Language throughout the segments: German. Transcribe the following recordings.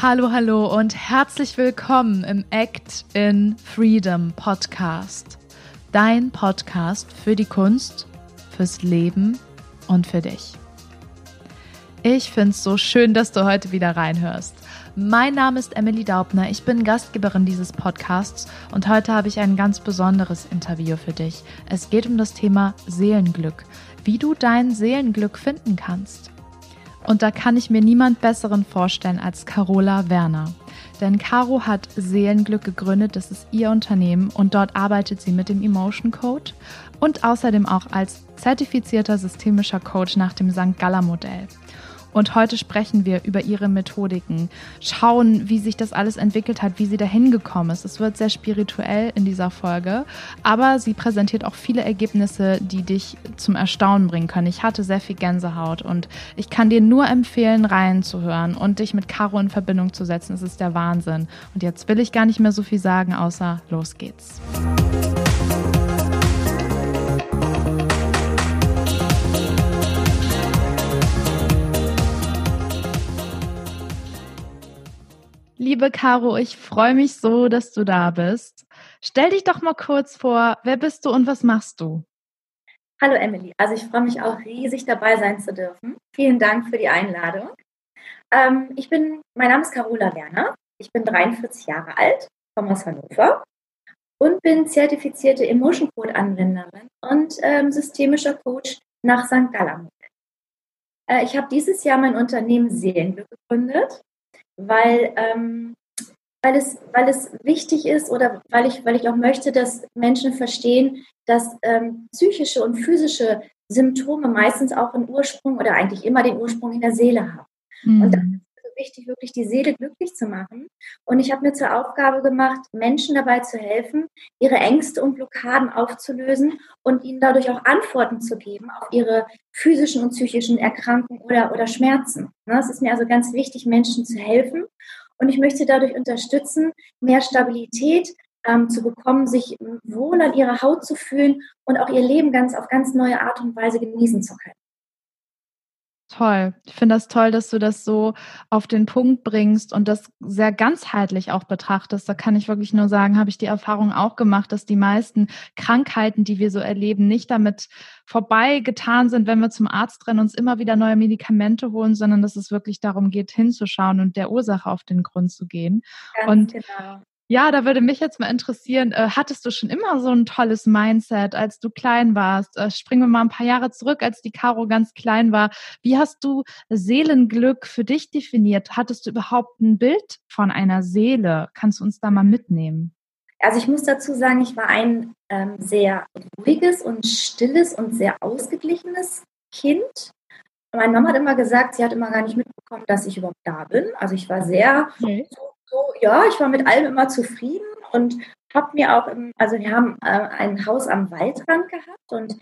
Hallo, hallo und herzlich willkommen im Act in Freedom Podcast. Dein Podcast für die Kunst, fürs Leben und für dich. Ich finde es so schön, dass du heute wieder reinhörst. Mein Name ist Emily Daubner, ich bin Gastgeberin dieses Podcasts und heute habe ich ein ganz besonderes Interview für dich. Es geht um das Thema Seelenglück, wie du dein Seelenglück finden kannst. Und da kann ich mir niemand besseren vorstellen als Carola Werner. Denn Caro hat Seelenglück gegründet, das ist ihr Unternehmen und dort arbeitet sie mit dem Emotion Code und außerdem auch als zertifizierter systemischer Coach nach dem St. Galler Modell. Und heute sprechen wir über ihre Methodiken, schauen, wie sich das alles entwickelt hat, wie sie dahin gekommen ist. Es wird sehr spirituell in dieser Folge, aber sie präsentiert auch viele Ergebnisse, die dich zum Erstaunen bringen können. Ich hatte sehr viel Gänsehaut und ich kann dir nur empfehlen, reinzuhören und dich mit Caro in Verbindung zu setzen. Es ist der Wahnsinn. Und jetzt will ich gar nicht mehr so viel sagen, außer los geht's. Liebe Caro, ich freue mich so, dass du da bist. Stell dich doch mal kurz vor, wer bist du und was machst du? Hallo Emily, also ich freue mich auch riesig dabei sein zu dürfen. Vielen Dank für die Einladung. Ähm, ich bin, mein Name ist Carola Werner. Ich bin 43 Jahre alt, komme aus Hannover und bin zertifizierte Emotion Code Anwenderin und ähm, systemischer Coach nach St. Gallen. Äh, ich habe dieses Jahr mein Unternehmen Seelenglück gegründet weil, ähm, weil, es, weil es wichtig ist oder weil ich, weil ich auch möchte, dass Menschen verstehen, dass ähm, psychische und physische Symptome meistens auch einen Ursprung oder eigentlich immer den Ursprung in der Seele haben. Mhm. Und wichtig, wirklich die Seele glücklich zu machen. Und ich habe mir zur Aufgabe gemacht, Menschen dabei zu helfen, ihre Ängste und Blockaden aufzulösen und ihnen dadurch auch Antworten zu geben auf ihre physischen und psychischen Erkrankungen oder, oder Schmerzen. Ne, es ist mir also ganz wichtig, Menschen zu helfen. Und ich möchte dadurch unterstützen, mehr Stabilität ähm, zu bekommen, sich wohl an ihrer Haut zu fühlen und auch ihr Leben ganz auf ganz neue Art und Weise genießen zu können. Toll. Ich finde das toll, dass du das so auf den Punkt bringst und das sehr ganzheitlich auch betrachtest. Da kann ich wirklich nur sagen, habe ich die Erfahrung auch gemacht, dass die meisten Krankheiten, die wir so erleben, nicht damit vorbei getan sind, wenn wir zum Arzt rennen, uns immer wieder neue Medikamente holen, sondern dass es wirklich darum geht, hinzuschauen und der Ursache auf den Grund zu gehen. Ganz und genau. Ja, da würde mich jetzt mal interessieren, äh, hattest du schon immer so ein tolles Mindset, als du klein warst? Äh, springen wir mal ein paar Jahre zurück, als die Caro ganz klein war. Wie hast du Seelenglück für dich definiert? Hattest du überhaupt ein Bild von einer Seele? Kannst du uns da mal mitnehmen? Also ich muss dazu sagen, ich war ein ähm, sehr ruhiges und stilles und sehr ausgeglichenes Kind. Meine Mama hat immer gesagt, sie hat immer gar nicht mitbekommen, dass ich überhaupt da bin. Also ich war sehr okay. So ja, ich war mit allem immer zufrieden und habe mir auch, im, also wir haben äh, ein Haus am Waldrand gehabt und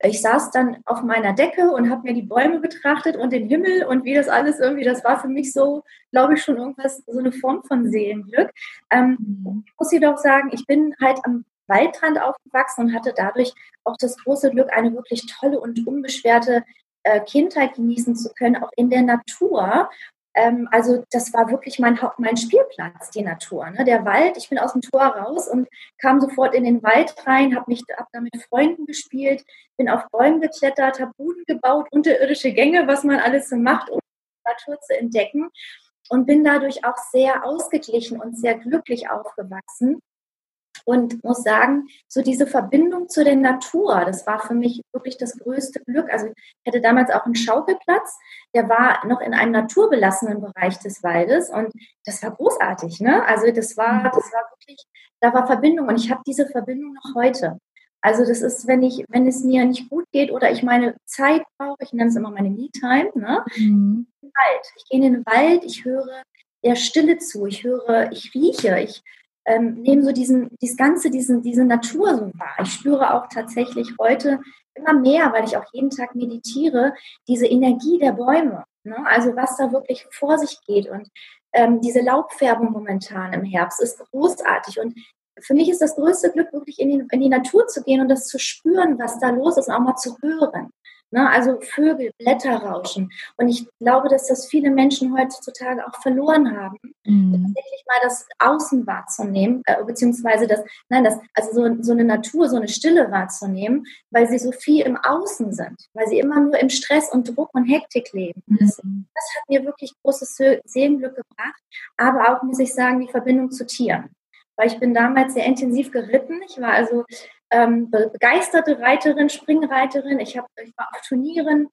ich saß dann auf meiner Decke und habe mir die Bäume betrachtet und den Himmel und wie das alles irgendwie, das war für mich so, glaube ich, schon irgendwas, so eine Form von Seelenglück. Ähm. Ich muss jedoch sagen, ich bin halt am Waldrand aufgewachsen und hatte dadurch auch das große Glück, eine wirklich tolle und unbeschwerte äh, Kindheit genießen zu können, auch in der Natur. Ähm, also das war wirklich mein, mein Spielplatz, die Natur. Ne? Der Wald, ich bin aus dem Tor raus und kam sofort in den Wald rein, habe mich hab da mit Freunden gespielt, bin auf Bäumen geklettert, habe Buden gebaut, unterirdische Gänge, was man alles so macht, um die Natur zu entdecken. Und bin dadurch auch sehr ausgeglichen und sehr glücklich aufgewachsen und muss sagen, so diese Verbindung zu der Natur, das war für mich wirklich das größte Glück. Also ich hatte damals auch einen Schaukelplatz, der war noch in einem naturbelassenen Bereich des Waldes und das war großartig. Ne? Also das war, das war wirklich, da war Verbindung und ich habe diese Verbindung noch heute. Also das ist, wenn ich, wenn es mir nicht gut geht oder ich meine Zeit brauche, ich nenne es immer meine Me-Time, ne? Mhm. Wald. Ich gehe in den Wald, ich höre der Stille zu, ich höre, ich rieche, ich ähm, nehme so diesen, dieses Ganze, diesen, diese Natur so wahr. Ich spüre auch tatsächlich heute immer mehr, weil ich auch jeden Tag meditiere, diese Energie der Bäume. Ne? Also was da wirklich vor sich geht. Und ähm, diese Laubfärbung momentan im Herbst ist großartig. Und für mich ist das größte Glück, wirklich in die, in die Natur zu gehen und das zu spüren, was da los ist und auch mal zu hören. Ne? Also Vögel, Blätter rauschen. Und ich glaube, dass das viele Menschen heutzutage auch verloren haben, mhm. tatsächlich mal das Außen wahrzunehmen, äh, beziehungsweise das, nein, das, also so, so eine Natur, so eine Stille wahrzunehmen, weil sie so viel im Außen sind, weil sie immer nur im Stress und Druck und Hektik leben. Mhm. Das, das hat mir wirklich großes Seelenglück gebracht, aber auch, muss ich sagen, die Verbindung zu Tieren weil ich bin damals sehr intensiv geritten. Ich war also ähm, begeisterte Reiterin, Springreiterin. Ich, hab, ich war auf Turnieren.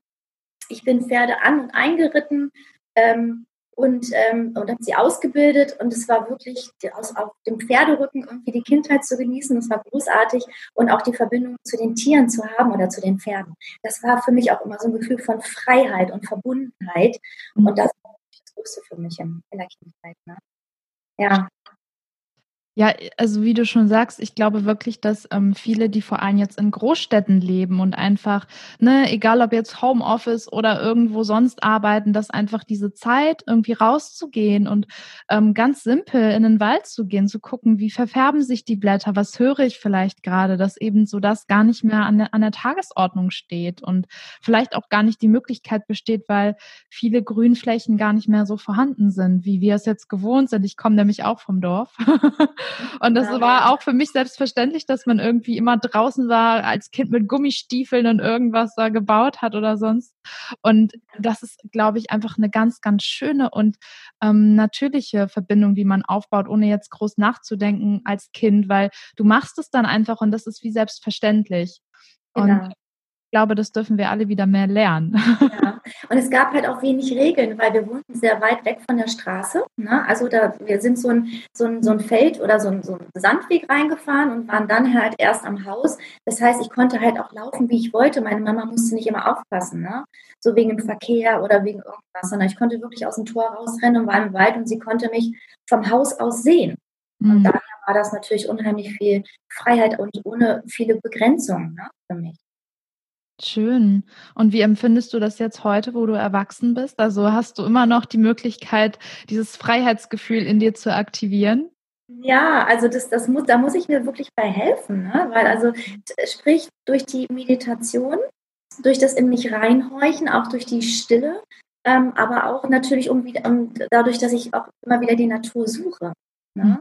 Ich bin Pferde an und eingeritten ähm, und, ähm, und habe sie ausgebildet. Und es war wirklich aus, auf dem Pferderücken irgendwie die Kindheit zu genießen. Das war großartig. Und auch die Verbindung zu den Tieren zu haben oder zu den Pferden. Das war für mich auch immer so ein Gefühl von Freiheit und Verbundenheit. Und das war das Größte für mich in, in der Kindheit. Ne? Ja. Ja, also wie du schon sagst, ich glaube wirklich, dass ähm, viele, die vor allem jetzt in Großstädten leben und einfach, ne, egal ob jetzt Homeoffice oder irgendwo sonst arbeiten, dass einfach diese Zeit, irgendwie rauszugehen und ähm, ganz simpel in den Wald zu gehen, zu gucken, wie verfärben sich die Blätter, was höre ich vielleicht gerade, dass eben so das gar nicht mehr an der, an der Tagesordnung steht und vielleicht auch gar nicht die Möglichkeit besteht, weil viele Grünflächen gar nicht mehr so vorhanden sind, wie wir es jetzt gewohnt sind. Ich komme nämlich auch vom Dorf. Und das ja. war auch für mich selbstverständlich, dass man irgendwie immer draußen war, als Kind mit Gummistiefeln und irgendwas da gebaut hat oder sonst. Und das ist, glaube ich, einfach eine ganz, ganz schöne und ähm, natürliche Verbindung, die man aufbaut, ohne jetzt groß nachzudenken als Kind, weil du machst es dann einfach und das ist wie selbstverständlich. Und genau glaube, das dürfen wir alle wieder mehr lernen. Ja. Und es gab halt auch wenig Regeln, weil wir wohnten sehr weit weg von der Straße. Ne? Also da, wir sind so ein, so ein, so ein Feld oder so ein, so ein Sandweg reingefahren und waren dann halt erst am Haus. Das heißt, ich konnte halt auch laufen, wie ich wollte. Meine Mama musste nicht immer aufpassen, ne? so wegen dem Verkehr oder wegen irgendwas, sondern ich konnte wirklich aus dem Tor rausrennen und war im Wald und sie konnte mich vom Haus aus sehen. Und mhm. daher war das natürlich unheimlich viel Freiheit und ohne viele Begrenzungen ne, für mich. Schön. Und wie empfindest du das jetzt heute, wo du erwachsen bist? Also hast du immer noch die Möglichkeit, dieses Freiheitsgefühl in dir zu aktivieren? Ja, also das, das muss, da muss ich mir wirklich bei helfen, ne? weil also sprich durch die Meditation, durch das in mich reinhorchen, auch durch die Stille, ähm, aber auch natürlich um, um, dadurch, dass ich auch immer wieder die Natur suche. Ne?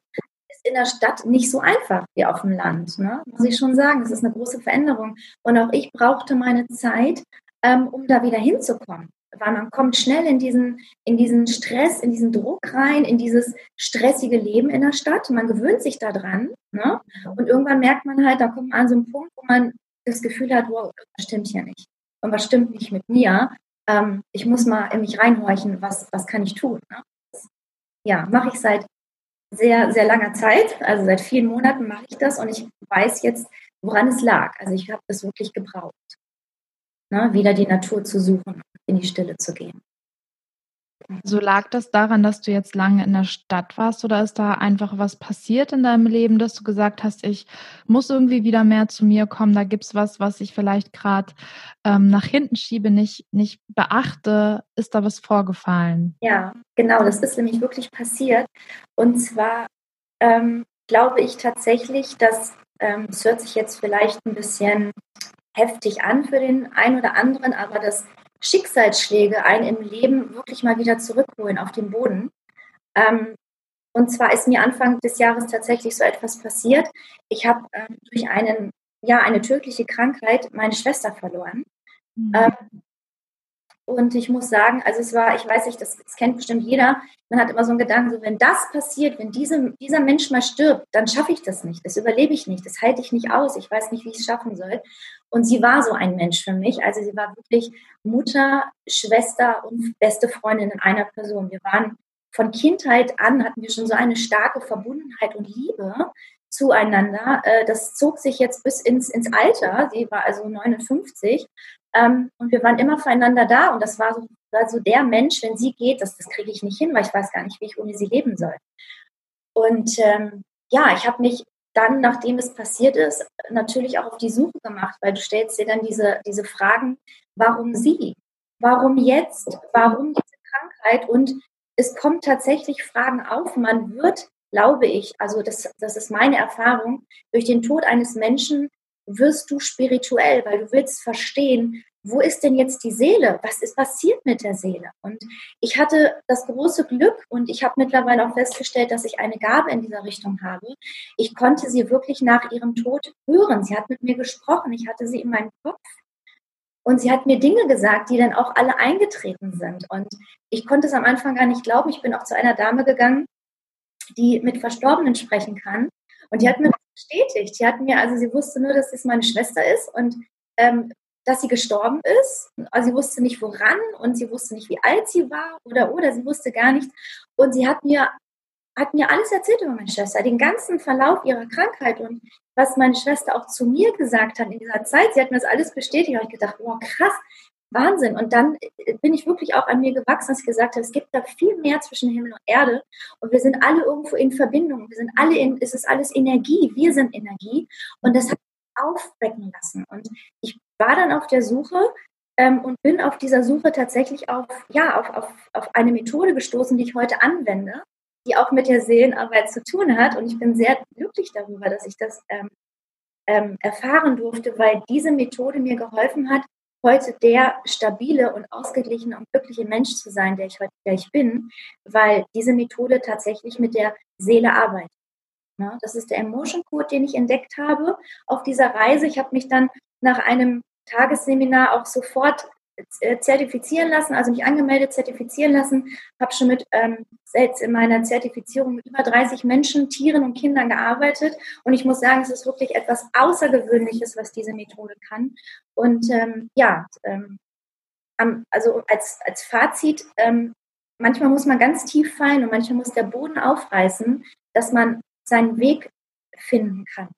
In der Stadt nicht so einfach wie auf dem Land, ne? muss ich schon sagen. Das ist eine große Veränderung. Und auch ich brauchte meine Zeit, ähm, um da wieder hinzukommen. Weil man kommt schnell in diesen, in diesen Stress, in diesen Druck rein, in dieses stressige Leben in der Stadt. Man gewöhnt sich daran. Ne? Und irgendwann merkt man halt, da kommt man an so einen Punkt, wo man das Gefühl hat, wow, das stimmt hier nicht. Und was stimmt nicht mit mir? Ähm, ich muss mal in mich reinhorchen, was, was kann ich tun? Ne? Ja, mache ich seit sehr, sehr langer Zeit. Also seit vielen Monaten mache ich das und ich weiß jetzt, woran es lag. Also ich habe das wirklich gebraucht, ne? wieder die Natur zu suchen, in die Stille zu gehen. So lag das daran, dass du jetzt lange in der Stadt warst oder ist da einfach was passiert in deinem Leben, dass du gesagt hast, ich muss irgendwie wieder mehr zu mir kommen, da gibt es was, was ich vielleicht gerade ähm, nach hinten schiebe, nicht, nicht beachte. Ist da was vorgefallen? Ja, genau, das ist nämlich wirklich passiert. Und zwar ähm, glaube ich tatsächlich, dass ähm, es hört sich jetzt vielleicht ein bisschen heftig an für den einen oder anderen, aber das Schicksalsschläge einen im Leben wirklich mal wieder zurückholen auf den Boden. Ähm, und zwar ist mir Anfang des Jahres tatsächlich so etwas passiert. Ich habe ähm, durch einen, ja, eine tödliche Krankheit meine Schwester verloren. Mhm. Ähm, und ich muss sagen, also es war, ich weiß nicht, das, das, kennt bestimmt jeder, man hat immer so einen Gedanken, so wenn das passiert, wenn diese, dieser Mensch mal stirbt, dann schaffe ich das nicht, das überlebe ich nicht, das halte ich nicht aus, ich weiß nicht, wie ich es schaffen soll. Und sie war so ein Mensch für mich, also sie war wirklich Mutter, Schwester und beste Freundin in einer Person. Wir waren von Kindheit an, hatten wir schon so eine starke Verbundenheit und Liebe zueinander. Äh, das zog sich jetzt bis ins, ins Alter. Sie war also 59 ähm, und wir waren immer füreinander da und das war so, war so der Mensch, wenn sie geht, das, das kriege ich nicht hin, weil ich weiß gar nicht, wie ich ohne sie leben soll. Und ähm, ja, ich habe mich dann, nachdem es passiert ist, natürlich auch auf die Suche gemacht, weil du stellst dir dann diese, diese Fragen, warum sie? Warum jetzt? Warum diese Krankheit? Und es kommen tatsächlich Fragen auf. Man wird, glaube ich, also das, das ist meine Erfahrung, durch den Tod eines Menschen wirst du spirituell, weil du willst verstehen, wo ist denn jetzt die Seele? Was ist passiert mit der Seele? Und ich hatte das große Glück und ich habe mittlerweile auch festgestellt, dass ich eine Gabe in dieser Richtung habe. Ich konnte sie wirklich nach ihrem Tod hören. Sie hat mit mir gesprochen. Ich hatte sie in meinem Kopf. Und sie hat mir Dinge gesagt, die dann auch alle eingetreten sind. Und ich konnte es am Anfang gar nicht glauben. Ich bin auch zu einer Dame gegangen, die mit Verstorbenen sprechen kann. Und die hat mir bestätigt. Die hat mir, also sie wusste nur, dass es meine Schwester ist und ähm, dass sie gestorben ist. Also sie wusste nicht woran und sie wusste nicht, wie alt sie war oder oder sie wusste gar nichts. Und sie hat mir hat mir alles erzählt über meine Schwester, den ganzen Verlauf ihrer Krankheit und was meine Schwester auch zu mir gesagt hat in dieser Zeit. Sie hat mir das alles bestätigt. Habe ich gedacht, wow, krass, Wahnsinn. Und dann äh, bin ich wirklich auch an mir gewachsen, dass ich gesagt habe, es gibt da viel mehr zwischen Himmel und Erde. Und wir sind alle irgendwo in Verbindung. Wir sind alle in, es ist alles Energie. Wir sind Energie. Und das hat mich aufwecken lassen. Und ich war dann auf der Suche ähm, und bin auf dieser Suche tatsächlich auf, ja, auf, auf, auf eine Methode gestoßen, die ich heute anwende, die auch mit der Seelenarbeit zu tun hat. Und ich bin sehr glücklich darüber, dass ich das ähm, ähm, erfahren durfte, weil diese Methode mir geholfen hat, heute der stabile und ausgeglichene und glückliche Mensch zu sein, der ich heute der ich bin, weil diese Methode tatsächlich mit der Seele arbeitet. Ja, das ist der Emotion Code, den ich entdeckt habe auf dieser Reise. Ich habe mich dann nach einem Tagesseminar auch sofort zertifizieren lassen, also mich angemeldet, zertifizieren lassen, habe schon mit ähm, selbst in meiner Zertifizierung mit über 30 Menschen, Tieren und Kindern gearbeitet und ich muss sagen, es ist wirklich etwas Außergewöhnliches, was diese Methode kann. Und ähm, ja, ähm, also als, als Fazit, ähm, manchmal muss man ganz tief fallen und manchmal muss der Boden aufreißen, dass man seinen Weg finden kann.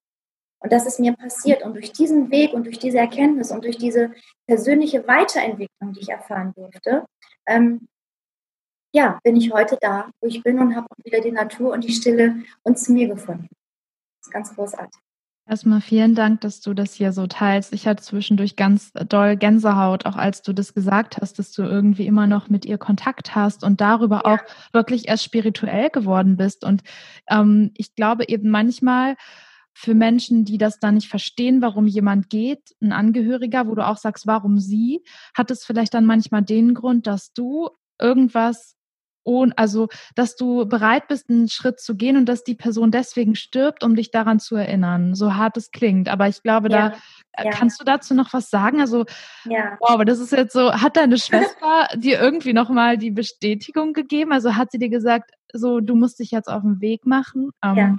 Und das ist mir passiert. Und durch diesen Weg und durch diese Erkenntnis und durch diese persönliche Weiterentwicklung, die ich erfahren durfte, ähm, ja, bin ich heute da, wo ich bin und habe wieder die Natur und die Stille und zu mir gefunden. Das ist ganz großartig. Erstmal vielen Dank, dass du das hier so teilst. Ich hatte zwischendurch ganz doll Gänsehaut, auch als du das gesagt hast, dass du irgendwie immer noch mit ihr Kontakt hast und darüber ja. auch wirklich erst spirituell geworden bist. Und ähm, ich glaube eben manchmal, für Menschen, die das dann nicht verstehen, warum jemand geht, ein Angehöriger, wo du auch sagst, warum sie, hat es vielleicht dann manchmal den Grund, dass du irgendwas also dass du bereit bist, einen Schritt zu gehen und dass die Person deswegen stirbt, um dich daran zu erinnern. So hart es klingt. Aber ich glaube, ja, da äh, ja. kannst du dazu noch was sagen? Also, ja. wow, aber das ist jetzt so, hat deine Schwester dir irgendwie nochmal die Bestätigung gegeben? Also hat sie dir gesagt, so, du musst dich jetzt auf den Weg machen? Ähm, ja.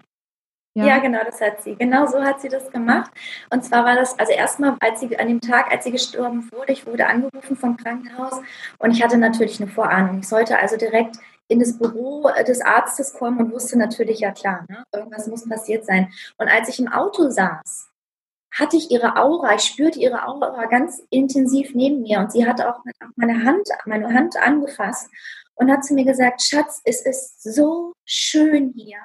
Ja. ja. genau, das hat sie. Genau so hat sie das gemacht. Und zwar war das, also erstmal, als sie an dem Tag, als sie gestorben wurde, ich wurde angerufen vom Krankenhaus und ich hatte natürlich eine Vorahnung. Ich sollte also direkt in das Büro des Arztes kommen und wusste natürlich, ja klar, ne, irgendwas muss passiert sein. Und als ich im Auto saß, hatte ich ihre Aura, ich spürte ihre Aura ganz intensiv neben mir und sie hatte auch meine Hand, meine Hand angefasst und hat zu mir gesagt, Schatz, es ist so schön hier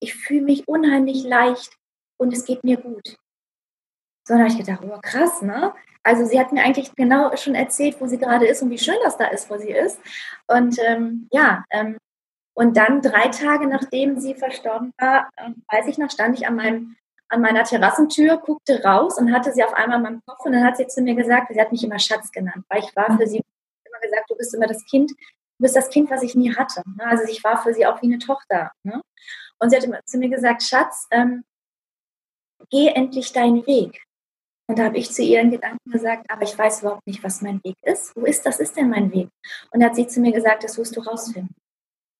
ich fühle mich unheimlich leicht und es geht mir gut. So, dann habe ich gedacht, oh krass, ne? Also sie hat mir eigentlich genau schon erzählt, wo sie gerade ist und wie schön das da ist, wo sie ist. Und ähm, ja, ähm, und dann drei Tage nachdem sie verstorben war, äh, weiß ich noch, stand ich an meinem an meiner Terrassentür, guckte raus und hatte sie auf einmal in meinem Kopf und dann hat sie zu mir gesagt, sie hat mich immer Schatz genannt, weil ich war für sie immer gesagt, du bist immer das Kind, du bist das Kind, was ich nie hatte. Ne? Also ich war für sie auch wie eine Tochter. Ne? Und sie hat immer zu mir gesagt, Schatz, ähm, geh endlich deinen Weg. Und da habe ich zu ihren Gedanken gesagt, aber ich weiß überhaupt nicht, was mein Weg ist. Wo ist das? Ist denn mein Weg? Und da hat sie zu mir gesagt, das wirst du rausfinden.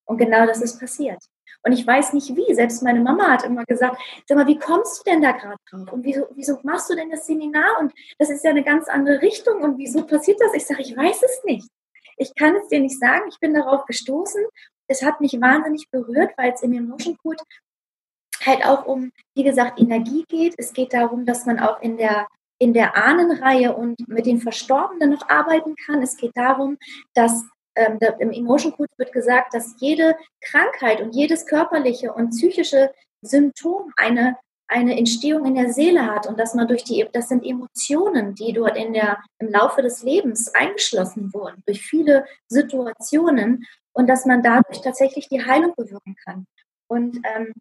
Und genau das ist passiert. Und ich weiß nicht wie. Selbst meine Mama hat immer gesagt, sag mal, wie kommst du denn da gerade drauf? Und wieso, wieso machst du denn das Seminar? Und das ist ja eine ganz andere Richtung. Und wieso passiert das? Ich sage, ich weiß es nicht. Ich kann es dir nicht sagen. Ich bin darauf gestoßen es hat mich wahnsinnig berührt, weil es im Emotion Code halt auch um, wie gesagt, Energie geht. Es geht darum, dass man auch in der in der Ahnenreihe und mit den Verstorbenen noch arbeiten kann. Es geht darum, dass ähm, im Emotion Code wird gesagt, dass jede Krankheit und jedes körperliche und psychische Symptom eine eine Entstehung in der Seele hat und dass man durch die, das sind Emotionen, die dort in der, im Laufe des Lebens eingeschlossen wurden, durch viele Situationen und dass man dadurch tatsächlich die Heilung bewirken kann. Und ähm,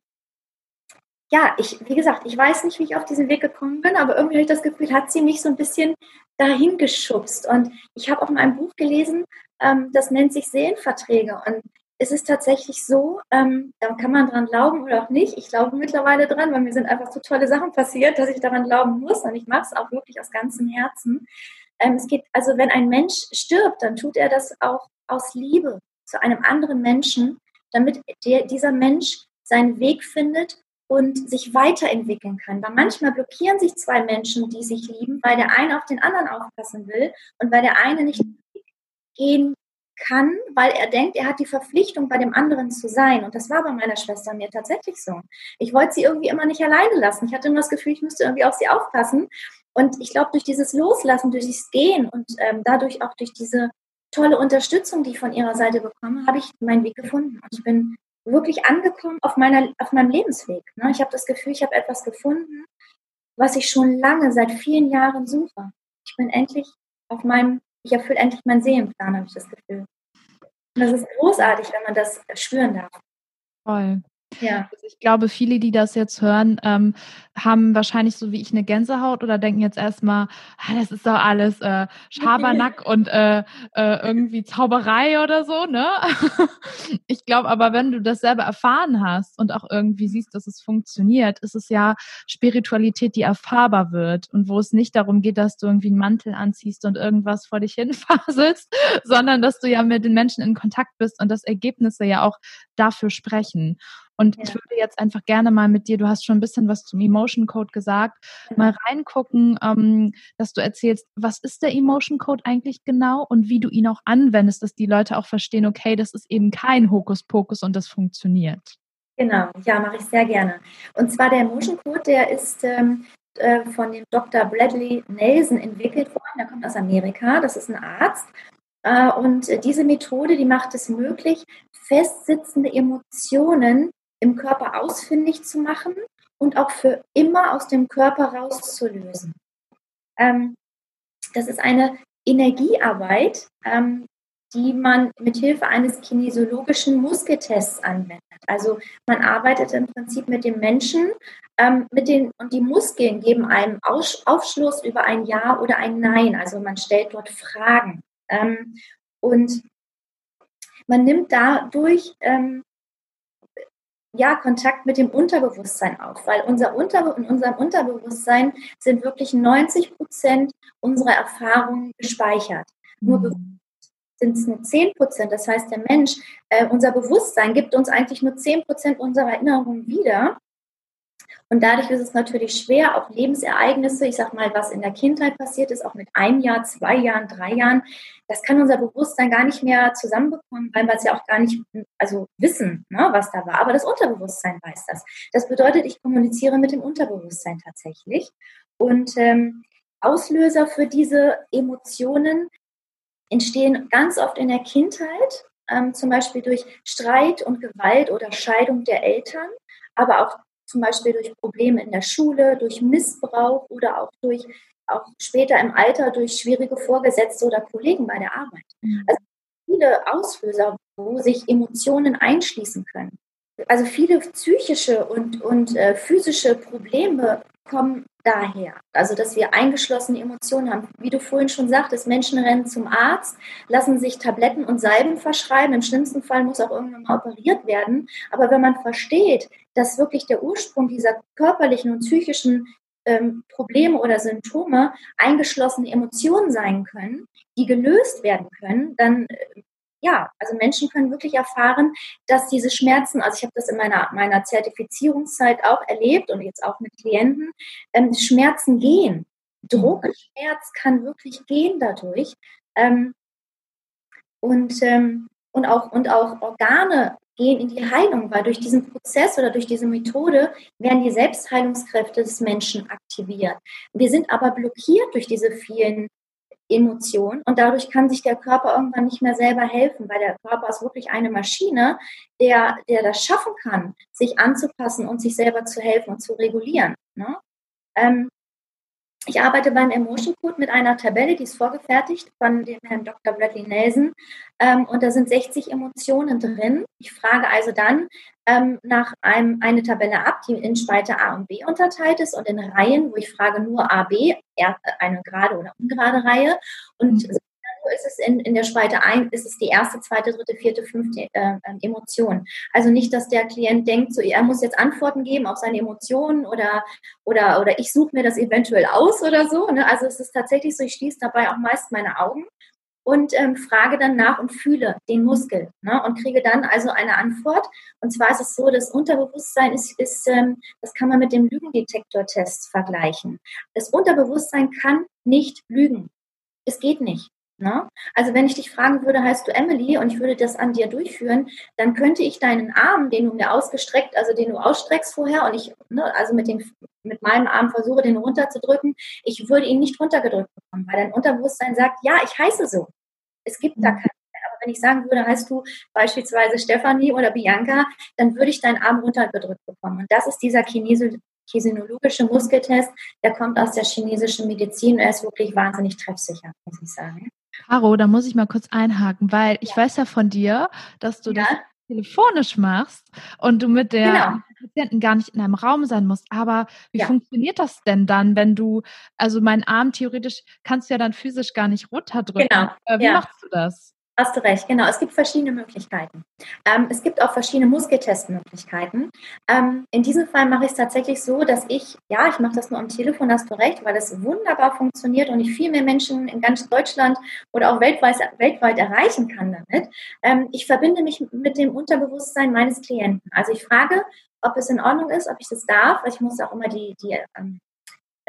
ja, ich, wie gesagt, ich weiß nicht, wie ich auf diesen Weg gekommen bin, aber irgendwie habe ich das Gefühl, hat sie mich so ein bisschen dahin geschubst. Und ich habe auch mal ein Buch gelesen, ähm, das nennt sich Seelenverträge. Und es ist tatsächlich so, ähm, da kann man dran glauben oder auch nicht. Ich glaube mittlerweile dran, weil mir sind einfach so tolle Sachen passiert, dass ich daran glauben muss. Und ich mache es auch wirklich aus ganzem Herzen. Ähm, es geht, also wenn ein Mensch stirbt, dann tut er das auch aus Liebe zu einem anderen Menschen, damit der, dieser Mensch seinen Weg findet und sich weiterentwickeln kann. Weil manchmal blockieren sich zwei Menschen, die sich lieben, weil der eine auf den anderen aufpassen will und weil der eine nicht gehen kann, weil er denkt, er hat die Verpflichtung, bei dem anderen zu sein. Und das war bei meiner Schwester mir tatsächlich so. Ich wollte sie irgendwie immer nicht alleine lassen. Ich hatte immer das Gefühl, ich müsste irgendwie auf sie aufpassen. Und ich glaube, durch dieses Loslassen, durch dieses Gehen und ähm, dadurch auch durch diese tolle Unterstützung, die ich von ihrer Seite bekomme, habe ich meinen Weg gefunden. Und ich bin wirklich angekommen auf, meiner, auf meinem Lebensweg. Ne? Ich habe das Gefühl, ich habe etwas gefunden, was ich schon lange, seit vielen Jahren suche. Ich bin endlich auf meinem, ich erfülle endlich meinen Seelenplan, habe ich das Gefühl. Und das ist großartig, wenn man das spüren darf. Toll. Ja. Also ich glaube, viele, die das jetzt hören, ähm, haben wahrscheinlich so wie ich eine Gänsehaut oder denken jetzt erstmal, ah, das ist doch alles äh, Schabernack und äh, äh, irgendwie Zauberei oder so, ne? ich glaube aber, wenn du das selber erfahren hast und auch irgendwie siehst, dass es funktioniert, ist es ja Spiritualität, die erfahrbar wird und wo es nicht darum geht, dass du irgendwie einen Mantel anziehst und irgendwas vor dich hinfaselst, sondern dass du ja mit den Menschen in Kontakt bist und dass Ergebnisse ja auch dafür sprechen. Und ja. ich würde jetzt einfach gerne mal mit dir, du hast schon ein bisschen was zum Emotion Code gesagt, ja. mal reingucken, ähm, dass du erzählst, was ist der Emotion Code eigentlich genau und wie du ihn auch anwendest, dass die Leute auch verstehen, okay, das ist eben kein Hokuspokus und das funktioniert. Genau, ja, mache ich sehr gerne. Und zwar der Emotion Code, der ist ähm, äh, von dem Dr. Bradley Nelson entwickelt worden. Der kommt aus Amerika. Das ist ein Arzt äh, und diese Methode, die macht es möglich, festsitzende Emotionen im Körper ausfindig zu machen und auch für immer aus dem Körper rauszulösen. Ähm, das ist eine Energiearbeit, ähm, die man mit Hilfe eines kinesiologischen Muskeltests anwendet. Also man arbeitet im Prinzip mit dem Menschen ähm, mit den, und die Muskeln geben einem Aus, Aufschluss über ein Ja oder ein Nein. Also man stellt dort Fragen. Ähm, und man nimmt dadurch ähm, ja, Kontakt mit dem Unterbewusstsein auf, weil unser Unter in unserem Unterbewusstsein sind wirklich 90 Prozent unserer Erfahrungen gespeichert. Nur mhm. sind es nur 10 Prozent. Das heißt, der Mensch, äh, unser Bewusstsein gibt uns eigentlich nur 10 Prozent unserer Erinnerungen wieder. Und dadurch ist es natürlich schwer, auch Lebensereignisse, ich sag mal, was in der Kindheit passiert ist, auch mit einem Jahr, zwei Jahren, drei Jahren, das kann unser Bewusstsein gar nicht mehr zusammenbekommen, weil wir es ja auch gar nicht, also wissen, ne, was da war. Aber das Unterbewusstsein weiß das. Das bedeutet, ich kommuniziere mit dem Unterbewusstsein tatsächlich. Und ähm, Auslöser für diese Emotionen entstehen ganz oft in der Kindheit, ähm, zum Beispiel durch Streit und Gewalt oder Scheidung der Eltern, aber auch zum Beispiel durch Probleme in der Schule, durch Missbrauch oder auch durch auch später im Alter durch schwierige Vorgesetzte oder Kollegen bei der Arbeit. Mhm. Also viele Auslöser, wo sich Emotionen einschließen können. Also viele psychische und, und äh, physische Probleme kommen daher. Also, dass wir eingeschlossene Emotionen haben. Wie du vorhin schon sagtest, Menschen rennen zum Arzt, lassen sich Tabletten und Salben verschreiben. Im schlimmsten Fall muss auch irgendwann mal operiert werden. Aber wenn man versteht, dass wirklich der Ursprung dieser körperlichen und psychischen ähm, Probleme oder Symptome eingeschlossene Emotionen sein können, die gelöst werden können, dann äh, ja, also Menschen können wirklich erfahren, dass diese Schmerzen, also ich habe das in meiner, meiner Zertifizierungszeit auch erlebt und jetzt auch mit Klienten, ähm, Schmerzen gehen. Druck, Schmerz kann wirklich gehen dadurch. Ähm, und, ähm, und, auch, und auch Organe gehen in die Heilung, weil durch diesen Prozess oder durch diese Methode werden die Selbstheilungskräfte des Menschen aktiviert. Wir sind aber blockiert durch diese vielen Emotion und dadurch kann sich der Körper irgendwann nicht mehr selber helfen, weil der Körper ist wirklich eine Maschine, der, der das schaffen kann, sich anzupassen und sich selber zu helfen und zu regulieren. Ne? Ähm, ich arbeite beim Emotion Code mit einer Tabelle, die ist vorgefertigt von dem Herrn Dr. Bradley Nelson. Ähm, und da sind 60 Emotionen drin. Ich frage also dann ähm, nach einem, eine Tabelle ab, die in Spalte A und B unterteilt ist und in Reihen, wo ich frage nur A, B, eine gerade oder ungerade Reihe. Und mhm. Ist es in, in der Spalte 1, ist es die erste, zweite, dritte, vierte, fünfte äh, Emotion. Also nicht, dass der Klient denkt, so, er muss jetzt Antworten geben auf seine Emotionen oder, oder, oder ich suche mir das eventuell aus oder so. Ne? Also es ist tatsächlich so, ich schließe dabei auch meist meine Augen und ähm, frage dann nach und fühle den Muskel ne, und kriege dann also eine Antwort. Und zwar ist es so, das Unterbewusstsein ist, ist ähm, das kann man mit dem Lügendetektortest vergleichen. Das Unterbewusstsein kann nicht lügen. Es geht nicht. Ne? Also wenn ich dich fragen würde, heißt du Emily und ich würde das an dir durchführen, dann könnte ich deinen Arm, den du mir ausgestreckt, also den du ausstreckst vorher und ich, ne, also mit, den, mit meinem Arm versuche, den runterzudrücken, ich würde ihn nicht runtergedrückt bekommen, weil dein Unterbewusstsein sagt, ja, ich heiße so. Es gibt da mhm. keinen. Aber wenn ich sagen würde, heißt du beispielsweise Stefanie oder Bianca, dann würde ich deinen Arm runtergedrückt bekommen. Und das ist dieser Chinesisch Kinesiologische Muskeltest, der kommt aus der chinesischen Medizin. Er ist wirklich wahnsinnig treffsicher, muss ich sagen. Caro, da muss ich mal kurz einhaken, weil ich weiß ja von dir, dass du ja. das telefonisch machst und du mit der genau. Patienten gar nicht in einem Raum sein musst. Aber wie ja. funktioniert das denn dann, wenn du, also meinen Arm theoretisch kannst du ja dann physisch gar nicht runterdrücken. Genau. Äh, wie ja. machst du das? Hast du recht, genau. Es gibt verschiedene Möglichkeiten. Ähm, es gibt auch verschiedene Muskeltestmöglichkeiten. Ähm, in diesem Fall mache ich es tatsächlich so, dass ich, ja, ich mache das nur am Telefon, hast du recht, weil es wunderbar funktioniert und ich viel mehr Menschen in ganz Deutschland oder auch weltweit, weltweit erreichen kann damit. Ähm, ich verbinde mich mit dem Unterbewusstsein meines Klienten. Also ich frage, ob es in Ordnung ist, ob ich das darf, ich muss auch immer die, die ähm, äh,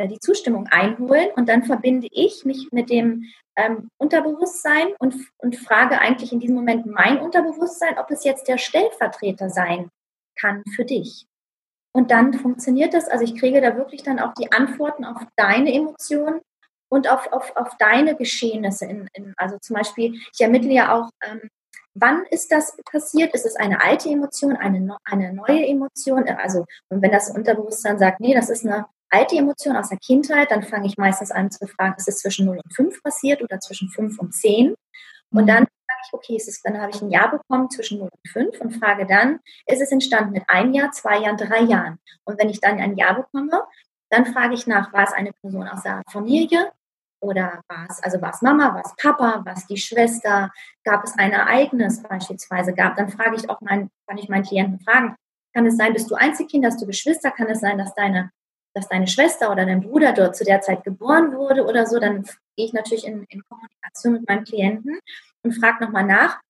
die Zustimmung einholen und dann verbinde ich mich mit dem ähm, Unterbewusstsein und, und frage eigentlich in diesem Moment mein Unterbewusstsein, ob es jetzt der Stellvertreter sein kann für dich. Und dann funktioniert das. Also ich kriege da wirklich dann auch die Antworten auf deine Emotionen und auf, auf, auf deine Geschehnisse. In, in, also zum Beispiel, ich ermittle ja auch, ähm, wann ist das passiert? Ist es eine alte Emotion, eine, eine neue Emotion? Also, und wenn das Unterbewusstsein sagt, nee, das ist eine alte Emotion aus der Kindheit, dann fange ich meistens an zu fragen, ist es zwischen 0 und 5 passiert oder zwischen 5 und 10? Und mhm. dann sage ich, okay, ist es, dann habe ich ein Jahr bekommen zwischen 0 und 5 und frage dann, ist es entstanden mit einem Jahr, zwei Jahren, drei Jahren? Und wenn ich dann ein Jahr bekomme, dann frage ich nach, war es eine Person aus der Familie oder war es, also war es Mama, war es Papa, war es die Schwester, gab es ein Ereignis beispielsweise, gab, dann frage ich auch meinen, kann ich meinen Klienten fragen, kann es sein, bist du Einzelkind, hast du Geschwister, kann es sein, dass deine dass deine Schwester oder dein Bruder dort zu der Zeit geboren wurde oder so, dann gehe ich natürlich in, in Kommunikation mit meinem Klienten und frage nochmal nach.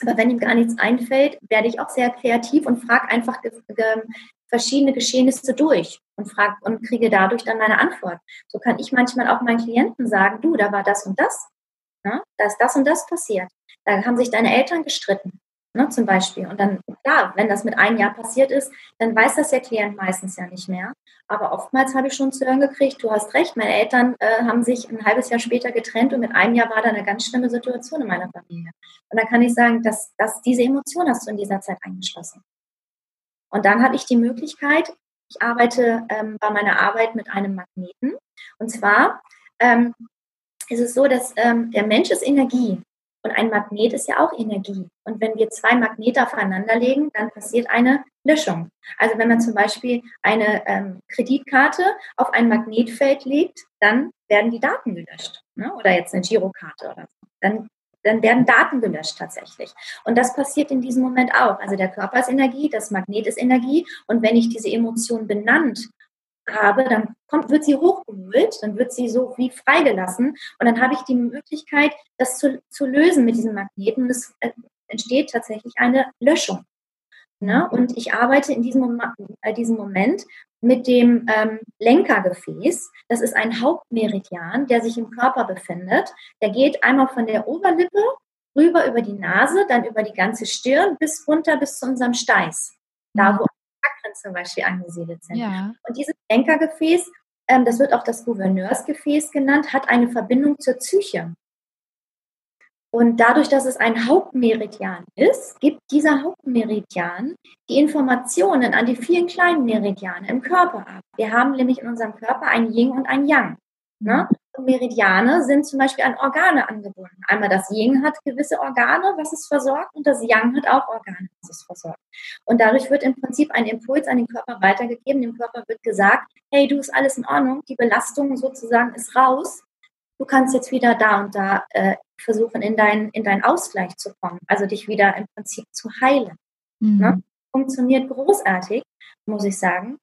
Aber wenn ihm gar nichts einfällt, werde ich auch sehr kreativ und frage einfach ge ge verschiedene Geschehnisse durch und frage und kriege dadurch dann meine Antwort. So kann ich manchmal auch meinen Klienten sagen, du, da war das und das, ne? da ist das und das passiert. Da haben sich deine Eltern gestritten ne, zum Beispiel. Und dann, klar, wenn das mit einem Jahr passiert ist, dann weiß das der Klient meistens ja nicht mehr. Aber oftmals habe ich schon zu hören gekriegt, du hast recht, meine Eltern äh, haben sich ein halbes Jahr später getrennt und mit einem Jahr war da eine ganz schlimme Situation in meiner Familie. Und dann kann ich sagen, dass, dass diese Emotion hast du in dieser Zeit eingeschlossen. Und dann habe ich die Möglichkeit, ich arbeite ähm, bei meiner Arbeit mit einem Magneten. Und zwar ähm, ist es so, dass ähm, der Mensch ist Energie. Und ein Magnet ist ja auch Energie. Und wenn wir zwei Magnete aufeinander legen, dann passiert eine Löschung. Also wenn man zum Beispiel eine ähm, Kreditkarte auf ein Magnetfeld legt, dann werden die Daten gelöscht. Ne? Oder jetzt eine Girokarte oder so. Dann, dann werden Daten gelöscht tatsächlich. Und das passiert in diesem Moment auch. Also der Körper ist Energie, das Magnet ist Energie. Und wenn ich diese Emotion benannt habe, dann kommt, wird sie hochgeholt, dann wird sie so wie freigelassen und dann habe ich die Möglichkeit, das zu, zu lösen mit diesem Magneten. Es äh, entsteht tatsächlich eine Löschung. Ne? Und ich arbeite in diesem, Moment, äh, diesem Moment mit dem ähm, Lenkergefäß. Das ist ein Hauptmeridian, der sich im Körper befindet. Der geht einmal von der Oberlippe rüber über die Nase, dann über die ganze Stirn bis runter bis zu unserem Steiß. Da, wo Chakren zum Beispiel angesiedelt sind. Ja. Und dieses Lenkergefäß, ähm, das wird auch das Gouverneursgefäß genannt, hat eine Verbindung zur Psyche. Und dadurch, dass es ein Hauptmeridian ist, gibt dieser Hauptmeridian die Informationen an die vielen kleinen Meridiane im Körper ab. Wir haben nämlich in unserem Körper ein Yin und ein Yang. Ne? Meridiane sind zum Beispiel an Organe angebunden. Einmal das Yin hat gewisse Organe, was es versorgt, und das Yang hat auch Organe, was es versorgt. Und dadurch wird im Prinzip ein Impuls an den Körper weitergegeben. Dem Körper wird gesagt, hey, du ist alles in Ordnung, die Belastung sozusagen ist raus. Du kannst jetzt wieder da und da äh, versuchen, in, dein, in deinen Ausgleich zu kommen, also dich wieder im Prinzip zu heilen. Mhm. Ne? Funktioniert großartig, muss ich sagen.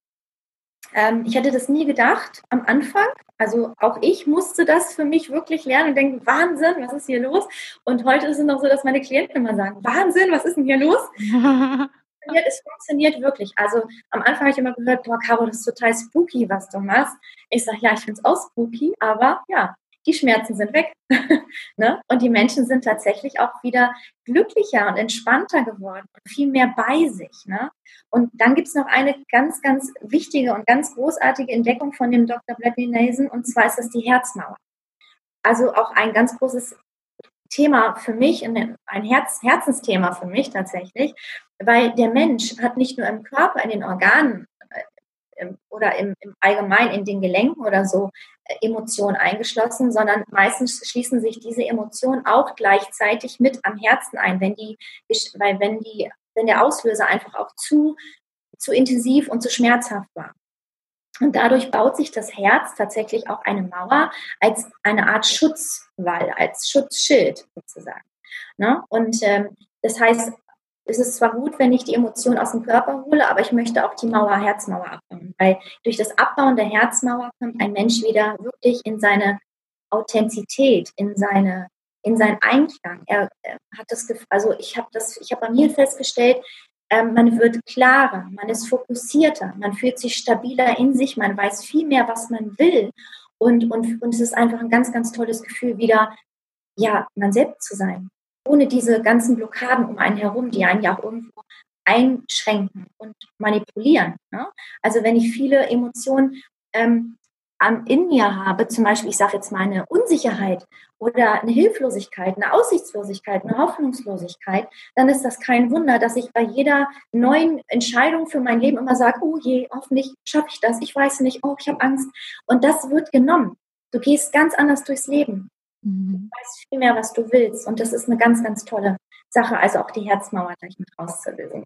Ähm, ich hätte das nie gedacht am Anfang. Also auch ich musste das für mich wirklich lernen und denken, Wahnsinn, was ist hier los? Und heute ist es noch so, dass meine Klienten immer sagen, Wahnsinn, was ist denn hier los? es funktioniert wirklich. Also am Anfang habe ich immer gehört, boah, Caro, das ist total spooky, was du machst. Ich sage, ja, ich finde es auch spooky, aber ja, die Schmerzen sind weg. ne? Und die Menschen sind tatsächlich auch wieder glücklicher und entspannter geworden und viel mehr bei sich. Ne? Und dann gibt es noch eine ganz, ganz wichtige und ganz großartige Entdeckung von dem Dr. Bradley Nason, und zwar ist das die Herzmauer. Also auch ein ganz großes Thema für mich, ein Herz, Herzensthema für mich tatsächlich, weil der Mensch hat nicht nur im Körper, in den Organen oder im, im Allgemeinen in den Gelenken oder so äh, Emotionen eingeschlossen, sondern meistens schließen sich diese Emotionen auch gleichzeitig mit am Herzen ein, wenn die, weil wenn die, wenn der Auslöser einfach auch zu, zu intensiv und zu schmerzhaft war. Und dadurch baut sich das Herz tatsächlich auch eine Mauer als eine Art Schutzwall, als Schutzschild sozusagen. Ne? Und ähm, das heißt, es ist zwar gut, wenn ich die Emotion aus dem Körper hole, aber ich möchte auch die Mauer, Herzmauer abbauen. Weil durch das Abbauen der Herzmauer kommt ein Mensch wieder wirklich in seine Authentizität, in seine in seinen Einklang. Er, er hat das, also ich habe das, ich habe bei mir festgestellt, ähm, man wird klarer, man ist fokussierter, man fühlt sich stabiler in sich, man weiß viel mehr, was man will und und und es ist einfach ein ganz ganz tolles Gefühl, wieder ja man selbst zu sein ohne diese ganzen Blockaden um einen herum, die einen ja auch irgendwo einschränken und manipulieren. Ne? Also wenn ich viele Emotionen ähm, in mir habe, zum Beispiel, ich sage jetzt mal eine Unsicherheit oder eine Hilflosigkeit, eine Aussichtslosigkeit, eine Hoffnungslosigkeit, dann ist das kein Wunder, dass ich bei jeder neuen Entscheidung für mein Leben immer sage, oh je, hoffentlich schaffe ich das, ich weiß nicht, oh, ich habe Angst. Und das wird genommen. Du gehst ganz anders durchs Leben. Mhm. Du weißt viel mehr, was du willst. Und das ist eine ganz, ganz tolle Sache. Also auch die Herzmauer gleich mit rauszulösen.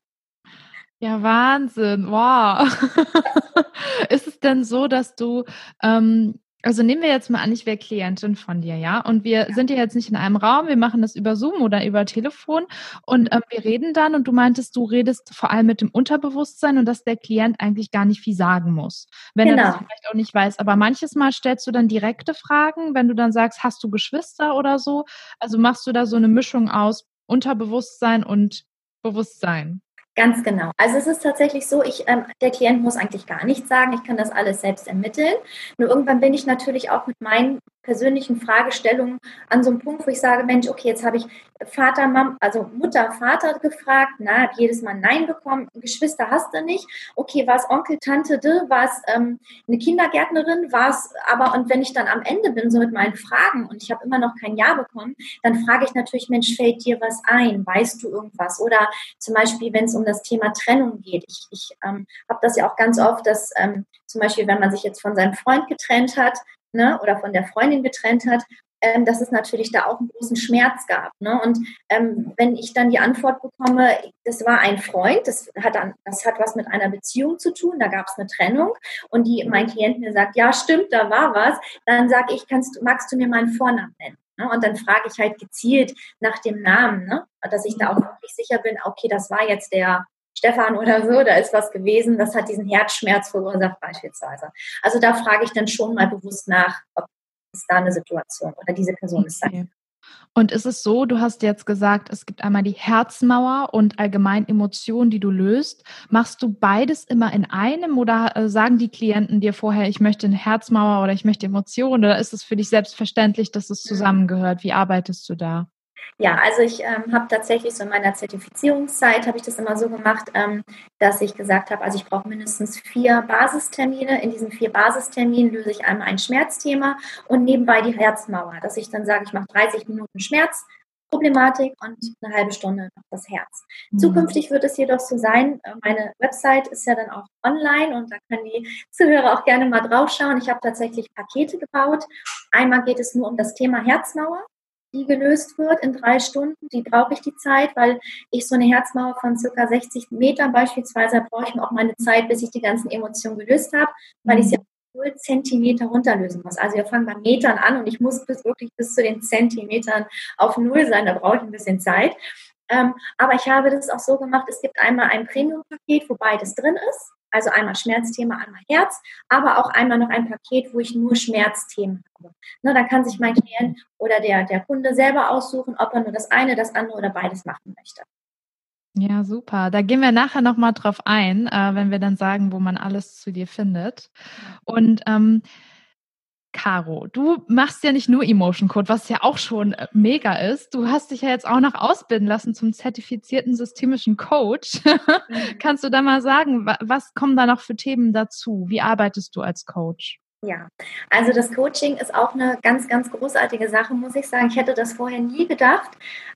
Ja, Wahnsinn. Wow. ist es denn so, dass du ähm, also nehmen wir jetzt mal an, ich wäre Klientin von dir, ja? Und wir ja. sind ja jetzt nicht in einem Raum, wir machen das über Zoom oder über Telefon und ähm, wir reden dann und du meintest, du redest vor allem mit dem Unterbewusstsein und dass der Klient eigentlich gar nicht viel sagen muss, wenn genau. er das genau. vielleicht auch nicht weiß. Aber manches Mal stellst du dann direkte Fragen, wenn du dann sagst, hast du Geschwister oder so? Also machst du da so eine Mischung aus Unterbewusstsein und Bewusstsein? Ganz genau. Also es ist tatsächlich so, ich, ähm, der Klient muss eigentlich gar nichts sagen. Ich kann das alles selbst ermitteln. Nur irgendwann bin ich natürlich auch mit meinen persönlichen Fragestellungen an so einem Punkt, wo ich sage, Mensch, okay, jetzt habe ich Vater, Mom, also Mutter, Vater gefragt, na, habe jedes Mal Nein bekommen, Geschwister hast du nicht, okay, war es Onkel, Tante, de, war es ähm, eine Kindergärtnerin, war es aber, und wenn ich dann am Ende bin, so mit meinen Fragen und ich habe immer noch kein Ja bekommen, dann frage ich natürlich, Mensch, fällt dir was ein, weißt du irgendwas? Oder zum Beispiel, wenn es um das Thema Trennung geht, ich, ich ähm, habe das ja auch ganz oft, dass ähm, zum Beispiel, wenn man sich jetzt von seinem Freund getrennt hat, ne, oder von der Freundin getrennt hat, ähm, dass es natürlich da auch einen großen Schmerz gab. Ne? Und ähm, wenn ich dann die Antwort bekomme, das war ein Freund, das hat, dann, das hat was mit einer Beziehung zu tun, da gab es eine Trennung und die, mein Klient mir sagt, ja stimmt, da war was, dann sage ich, kannst, magst du mir meinen Vornamen nennen? Ne? Und dann frage ich halt gezielt nach dem Namen, ne? dass ich da auch wirklich sicher bin, okay, das war jetzt der Stefan oder so, da ist was gewesen, das hat diesen Herzschmerz verursacht beispielsweise. Also da frage ich dann schon mal bewusst nach, ob es da eine Situation oder diese Person ist sein. Und ist es so, du hast jetzt gesagt, es gibt einmal die Herzmauer und allgemein Emotionen, die du löst. Machst du beides immer in einem oder äh, sagen die Klienten dir vorher, ich möchte eine Herzmauer oder ich möchte Emotionen oder ist es für dich selbstverständlich, dass es zusammengehört? Wie arbeitest du da? Ja, also ich ähm, habe tatsächlich so in meiner Zertifizierungszeit habe ich das immer so gemacht, ähm, dass ich gesagt habe, also ich brauche mindestens vier Basistermine. In diesen vier Basisterminen löse ich einmal ein Schmerzthema und nebenbei die Herzmauer, dass ich dann sage, ich mache 30 Minuten Schmerz Problematik und eine halbe Stunde noch das Herz. Mhm. Zukünftig wird es jedoch so sein, äh, meine Website ist ja dann auch online und da können die Zuhörer auch gerne mal draufschauen. Ich habe tatsächlich Pakete gebaut. Einmal geht es nur um das Thema Herzmauer die gelöst wird in drei Stunden. Die brauche ich die Zeit, weil ich so eine Herzmauer von circa 60 Metern beispielsweise brauche ich mir auch meine Zeit, bis ich die ganzen Emotionen gelöst habe, weil ich sie 0 Zentimeter runterlösen muss. Also wir fangen bei Metern an und ich muss bis wirklich bis zu den Zentimetern auf Null sein. Da brauche ich ein bisschen Zeit. Ähm, aber ich habe das auch so gemacht, es gibt einmal ein Premium-Paket, wo beides drin ist. Also einmal Schmerzthema, einmal Herz, aber auch einmal noch ein Paket, wo ich nur Schmerzthemen habe. Ne, da kann sich mein Klient oder der, der Kunde selber aussuchen, ob er nur das eine, das andere oder beides machen möchte. Ja, super. Da gehen wir nachher nochmal drauf ein, äh, wenn wir dann sagen, wo man alles zu dir findet. Und ähm, Caro, du machst ja nicht nur Emotion Code, was ja auch schon äh, mega ist. Du hast dich ja jetzt auch noch ausbilden lassen zum zertifizierten systemischen Coach. Mhm. Kannst du da mal sagen, was kommen da noch für Themen dazu? Wie arbeitest du als Coach? Ja, also das Coaching ist auch eine ganz, ganz großartige Sache, muss ich sagen. Ich hätte das vorher nie gedacht.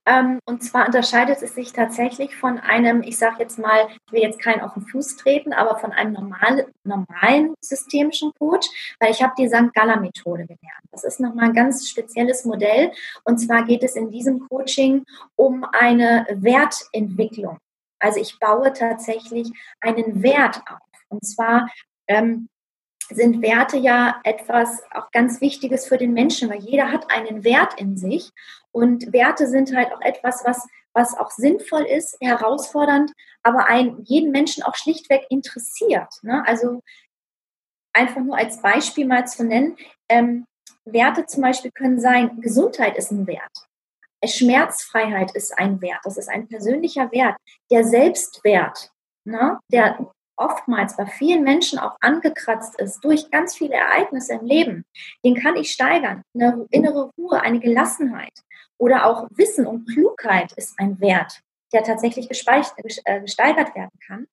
Ähm, und zwar unterscheidet es sich tatsächlich von einem, ich sage jetzt mal, ich will jetzt keinen auf den Fuß treten, aber von einem normal, normalen systemischen Coach, weil ich habe die St. Galler Methode gelernt. Das ist nochmal ein ganz spezielles Modell. Und zwar geht es in diesem Coaching um eine Wertentwicklung. Also ich baue tatsächlich einen Wert auf. Und zwar ähm, sind Werte ja etwas auch ganz Wichtiges für den Menschen, weil jeder hat einen Wert in sich. Und Werte sind halt auch etwas, was, was auch sinnvoll ist, herausfordernd, aber einen, jeden Menschen auch schlichtweg interessiert. Ne? Also einfach nur als Beispiel mal zu nennen, ähm, Werte zum Beispiel können sein, Gesundheit ist ein Wert. Schmerzfreiheit ist ein Wert, das ist ein persönlicher Wert. Der Selbstwert, ne, der oftmals bei vielen Menschen auch angekratzt ist durch ganz viele Ereignisse im Leben, den kann ich steigern. Eine innere Ruhe, eine Gelassenheit oder auch Wissen und Klugheit ist ein Wert, der tatsächlich äh, gesteigert werden kann.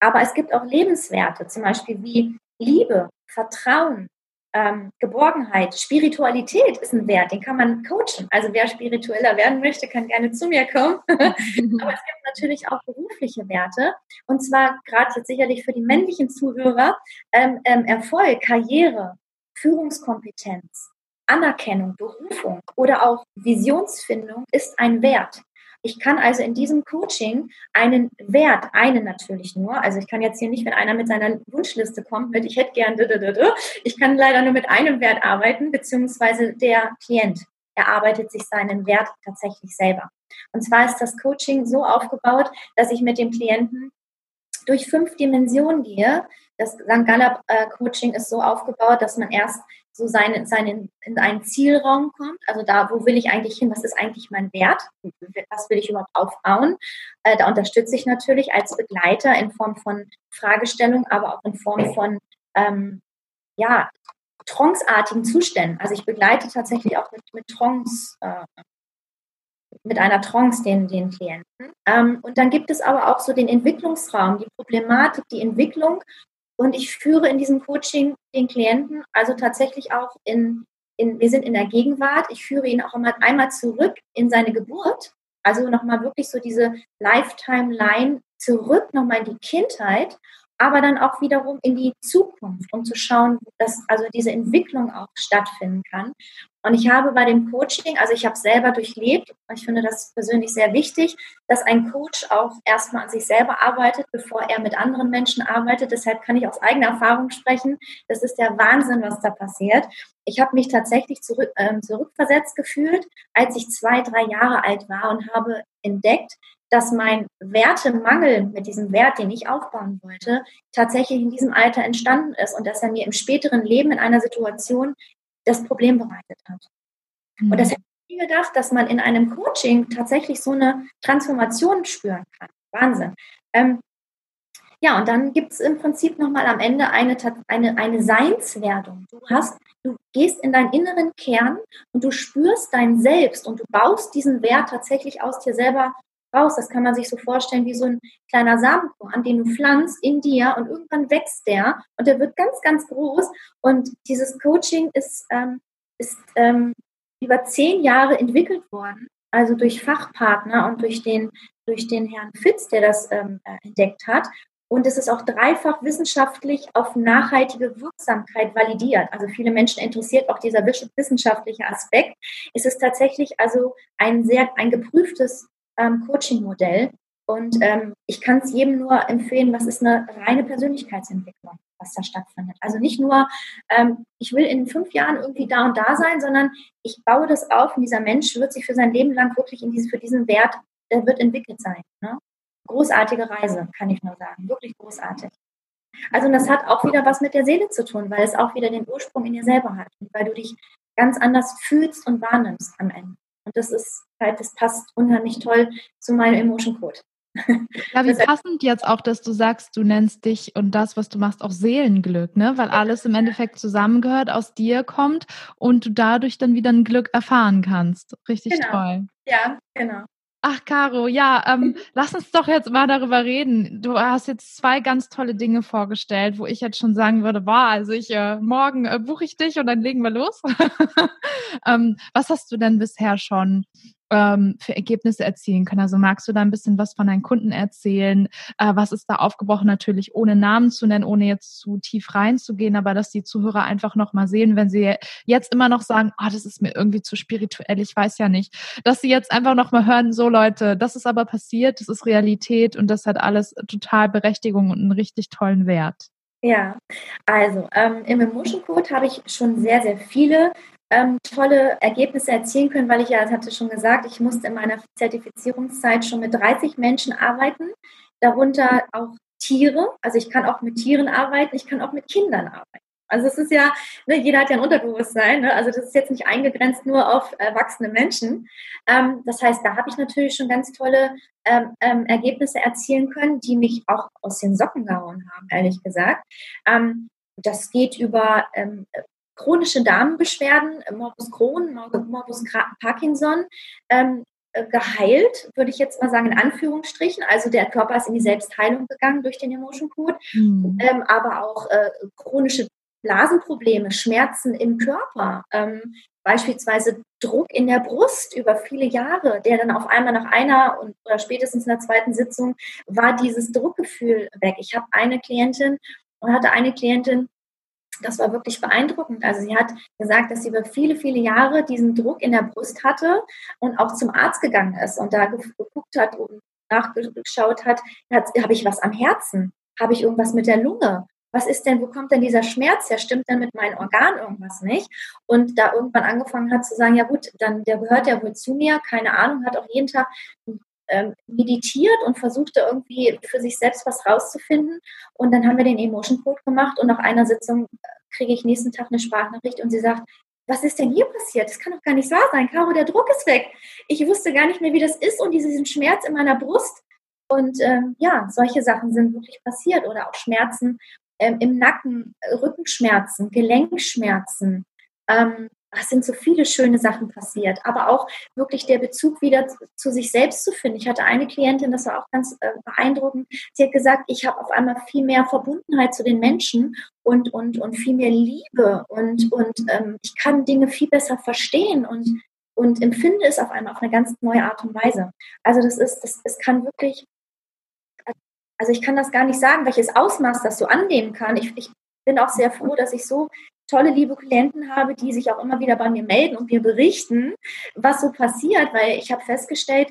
Aber es gibt auch Lebenswerte, zum Beispiel wie Liebe, Vertrauen, ähm, Geborgenheit, Spiritualität ist ein Wert, den kann man coachen. Also wer spiritueller werden möchte, kann gerne zu mir kommen. Aber es gibt natürlich auch berufliche Werte. Und zwar gerade jetzt sicherlich für die männlichen Zuhörer ähm, ähm, Erfolg, Karriere, Führungskompetenz, Anerkennung, Berufung oder auch Visionsfindung ist ein Wert. Ich kann also in diesem Coaching einen Wert, einen natürlich nur, also ich kann jetzt hier nicht, wenn einer mit seiner Wunschliste kommt, mit ich hätte gern, ich kann leider nur mit einem Wert arbeiten, beziehungsweise der Klient erarbeitet sich seinen Wert tatsächlich selber. Und zwar ist das Coaching so aufgebaut, dass ich mit dem Klienten durch fünf Dimensionen gehe. Das St. Gallup äh, Coaching ist so aufgebaut, dass man erst so seine, seine, in einen Zielraum kommt. Also da, wo will ich eigentlich hin? Was ist eigentlich mein Wert? Was will ich überhaupt aufbauen? Äh, da unterstütze ich natürlich als Begleiter in Form von Fragestellung, aber auch in Form von, ähm, ja, tranceartigen Zuständen. Also ich begleite tatsächlich auch mit, mit Trance, äh, mit einer Trance den, den Klienten. Ähm, und dann gibt es aber auch so den Entwicklungsraum, die Problematik, die Entwicklung und ich führe in diesem Coaching den Klienten also tatsächlich auch in, in wir sind in der Gegenwart. Ich führe ihn auch immer einmal zurück in seine Geburt. Also nochmal wirklich so diese Lifetime-Line zurück, nochmal in die Kindheit aber dann auch wiederum in die Zukunft, um zu schauen, dass also diese Entwicklung auch stattfinden kann. Und ich habe bei dem Coaching, also ich habe selber durchlebt, ich finde das persönlich sehr wichtig, dass ein Coach auch erstmal an sich selber arbeitet, bevor er mit anderen Menschen arbeitet. Deshalb kann ich aus eigener Erfahrung sprechen. Das ist der Wahnsinn, was da passiert. Ich habe mich tatsächlich zurück, äh, zurückversetzt gefühlt, als ich zwei, drei Jahre alt war und habe entdeckt, dass mein Wertemangel mit diesem Wert, den ich aufbauen wollte, tatsächlich in diesem Alter entstanden ist und dass er mir im späteren Leben in einer Situation das Problem bereitet hat. Mhm. Und das hätte ich nie gedacht, dass man in einem Coaching tatsächlich so eine Transformation spüren kann. Wahnsinn. Ähm, ja, und dann gibt es im Prinzip nochmal am Ende eine, eine, eine Seinswerdung. Du hast, du gehst in deinen inneren Kern und du spürst dein Selbst und du baust diesen Wert tatsächlich aus dir selber raus. Das kann man sich so vorstellen wie so ein kleiner Samenkorn, den du pflanzt in dir und irgendwann wächst der und der wird ganz, ganz groß. Und dieses Coaching ist, ähm, ist ähm, über zehn Jahre entwickelt worden. also durch Fachpartner und durch den, durch den Herrn Fitz, der das ähm, äh, entdeckt hat. Und es ist auch dreifach wissenschaftlich auf nachhaltige Wirksamkeit validiert. Also viele Menschen interessiert auch dieser wissenschaftliche Aspekt. Es ist tatsächlich also ein sehr, ein geprüftes ähm, Coaching-Modell. Und ähm, ich kann es jedem nur empfehlen, was ist eine reine Persönlichkeitsentwicklung, was da stattfindet. Also nicht nur, ähm, ich will in fünf Jahren irgendwie da und da sein, sondern ich baue das auf und dieser Mensch wird sich für sein Leben lang wirklich in diese, für diesen Wert, der wird entwickelt sein. Ne? Großartige Reise, kann ich nur sagen. Wirklich großartig. Also das hat auch wieder was mit der Seele zu tun, weil es auch wieder den Ursprung in dir selber hat und weil du dich ganz anders fühlst und wahrnimmst am Ende. Und das ist halt, das passt unheimlich toll zu meinem Emotion Code. Ja, wie passend jetzt auch, dass du sagst, du nennst dich und das, was du machst, auch Seelenglück, ne? Weil alles im Endeffekt zusammengehört, aus dir kommt und du dadurch dann wieder ein Glück erfahren kannst. Richtig genau. toll. Ja, genau. Ach, Caro, ja, ähm, lass uns doch jetzt mal darüber reden. Du hast jetzt zwei ganz tolle Dinge vorgestellt, wo ich jetzt schon sagen würde, boah, also ich äh, morgen äh, buche ich dich und dann legen wir los. ähm, was hast du denn bisher schon ähm, für Ergebnisse erzielen können. Also magst du da ein bisschen was von deinen Kunden erzählen? Äh, was ist da aufgebrochen? Natürlich ohne Namen zu nennen, ohne jetzt zu tief reinzugehen, aber dass die Zuhörer einfach nochmal sehen, wenn sie jetzt immer noch sagen, oh, das ist mir irgendwie zu spirituell, ich weiß ja nicht, dass sie jetzt einfach nochmal hören, so Leute, das ist aber passiert, das ist Realität und das hat alles total Berechtigung und einen richtig tollen Wert. Ja, also ähm, im Emotion Code habe ich schon sehr, sehr viele ähm, tolle Ergebnisse erzielen können, weil ich ja, das hatte schon gesagt, ich musste in meiner Zertifizierungszeit schon mit 30 Menschen arbeiten, darunter auch Tiere. Also ich kann auch mit Tieren arbeiten, ich kann auch mit Kindern arbeiten. Also es ist ja, ne, jeder hat ja ein Unterbewusstsein, ne? also das ist jetzt nicht eingegrenzt nur auf erwachsene Menschen. Ähm, das heißt, da habe ich natürlich schon ganz tolle ähm, ähm, Ergebnisse erzielen können, die mich auch aus den Socken gehauen haben, ehrlich gesagt. Ähm, das geht über ähm, chronische Darmbeschwerden, äh, Morbus Crohn, Morbus Parkinson, ähm, äh, geheilt, würde ich jetzt mal sagen, in Anführungsstrichen. Also der Körper ist in die Selbstheilung gegangen durch den Emotion Code, mhm. ähm, aber auch äh, chronische Blasenprobleme, Schmerzen im Körper, ähm, beispielsweise Druck in der Brust über viele Jahre, der dann auf einmal nach einer und, oder spätestens in der zweiten Sitzung war dieses Druckgefühl weg. Ich habe eine Klientin und hatte eine Klientin, das war wirklich beeindruckend. Also sie hat gesagt, dass sie über viele, viele Jahre diesen Druck in der Brust hatte und auch zum Arzt gegangen ist und da geguckt hat und nachgeschaut hat, hat habe ich was am Herzen? Habe ich irgendwas mit der Lunge? Was ist denn, wo kommt denn dieser Schmerz her? Stimmt denn mit meinen Organen irgendwas nicht? Und da irgendwann angefangen hat zu sagen, ja gut, dann der gehört ja wohl zu mir, keine Ahnung, hat auch jeden Tag ähm, meditiert und versuchte irgendwie für sich selbst was rauszufinden. Und dann haben wir den Emotion Code gemacht und nach einer Sitzung äh, kriege ich nächsten Tag eine Sprachnachricht und sie sagt, was ist denn hier passiert? Das kann doch gar nicht wahr sein. Caro, der Druck ist weg. Ich wusste gar nicht mehr, wie das ist und diesen Schmerz in meiner Brust. Und ähm, ja, solche Sachen sind wirklich passiert oder auch Schmerzen ähm, im Nacken, Rückenschmerzen, Gelenkschmerzen, ähm, es sind so viele schöne Sachen passiert, aber auch wirklich der Bezug wieder zu, zu sich selbst zu finden. Ich hatte eine Klientin, das war auch ganz äh, beeindruckend. Sie hat gesagt, ich habe auf einmal viel mehr Verbundenheit zu den Menschen und und und viel mehr Liebe und und ähm, ich kann Dinge viel besser verstehen und und empfinde es auf einmal auf eine ganz neue Art und Weise. Also das ist, das, es kann wirklich, also ich kann das gar nicht sagen, welches Ausmaß das so annehmen kann. Ich, ich bin auch sehr froh, dass ich so tolle, liebe Klienten habe, die sich auch immer wieder bei mir melden und mir berichten, was so passiert, weil ich habe festgestellt,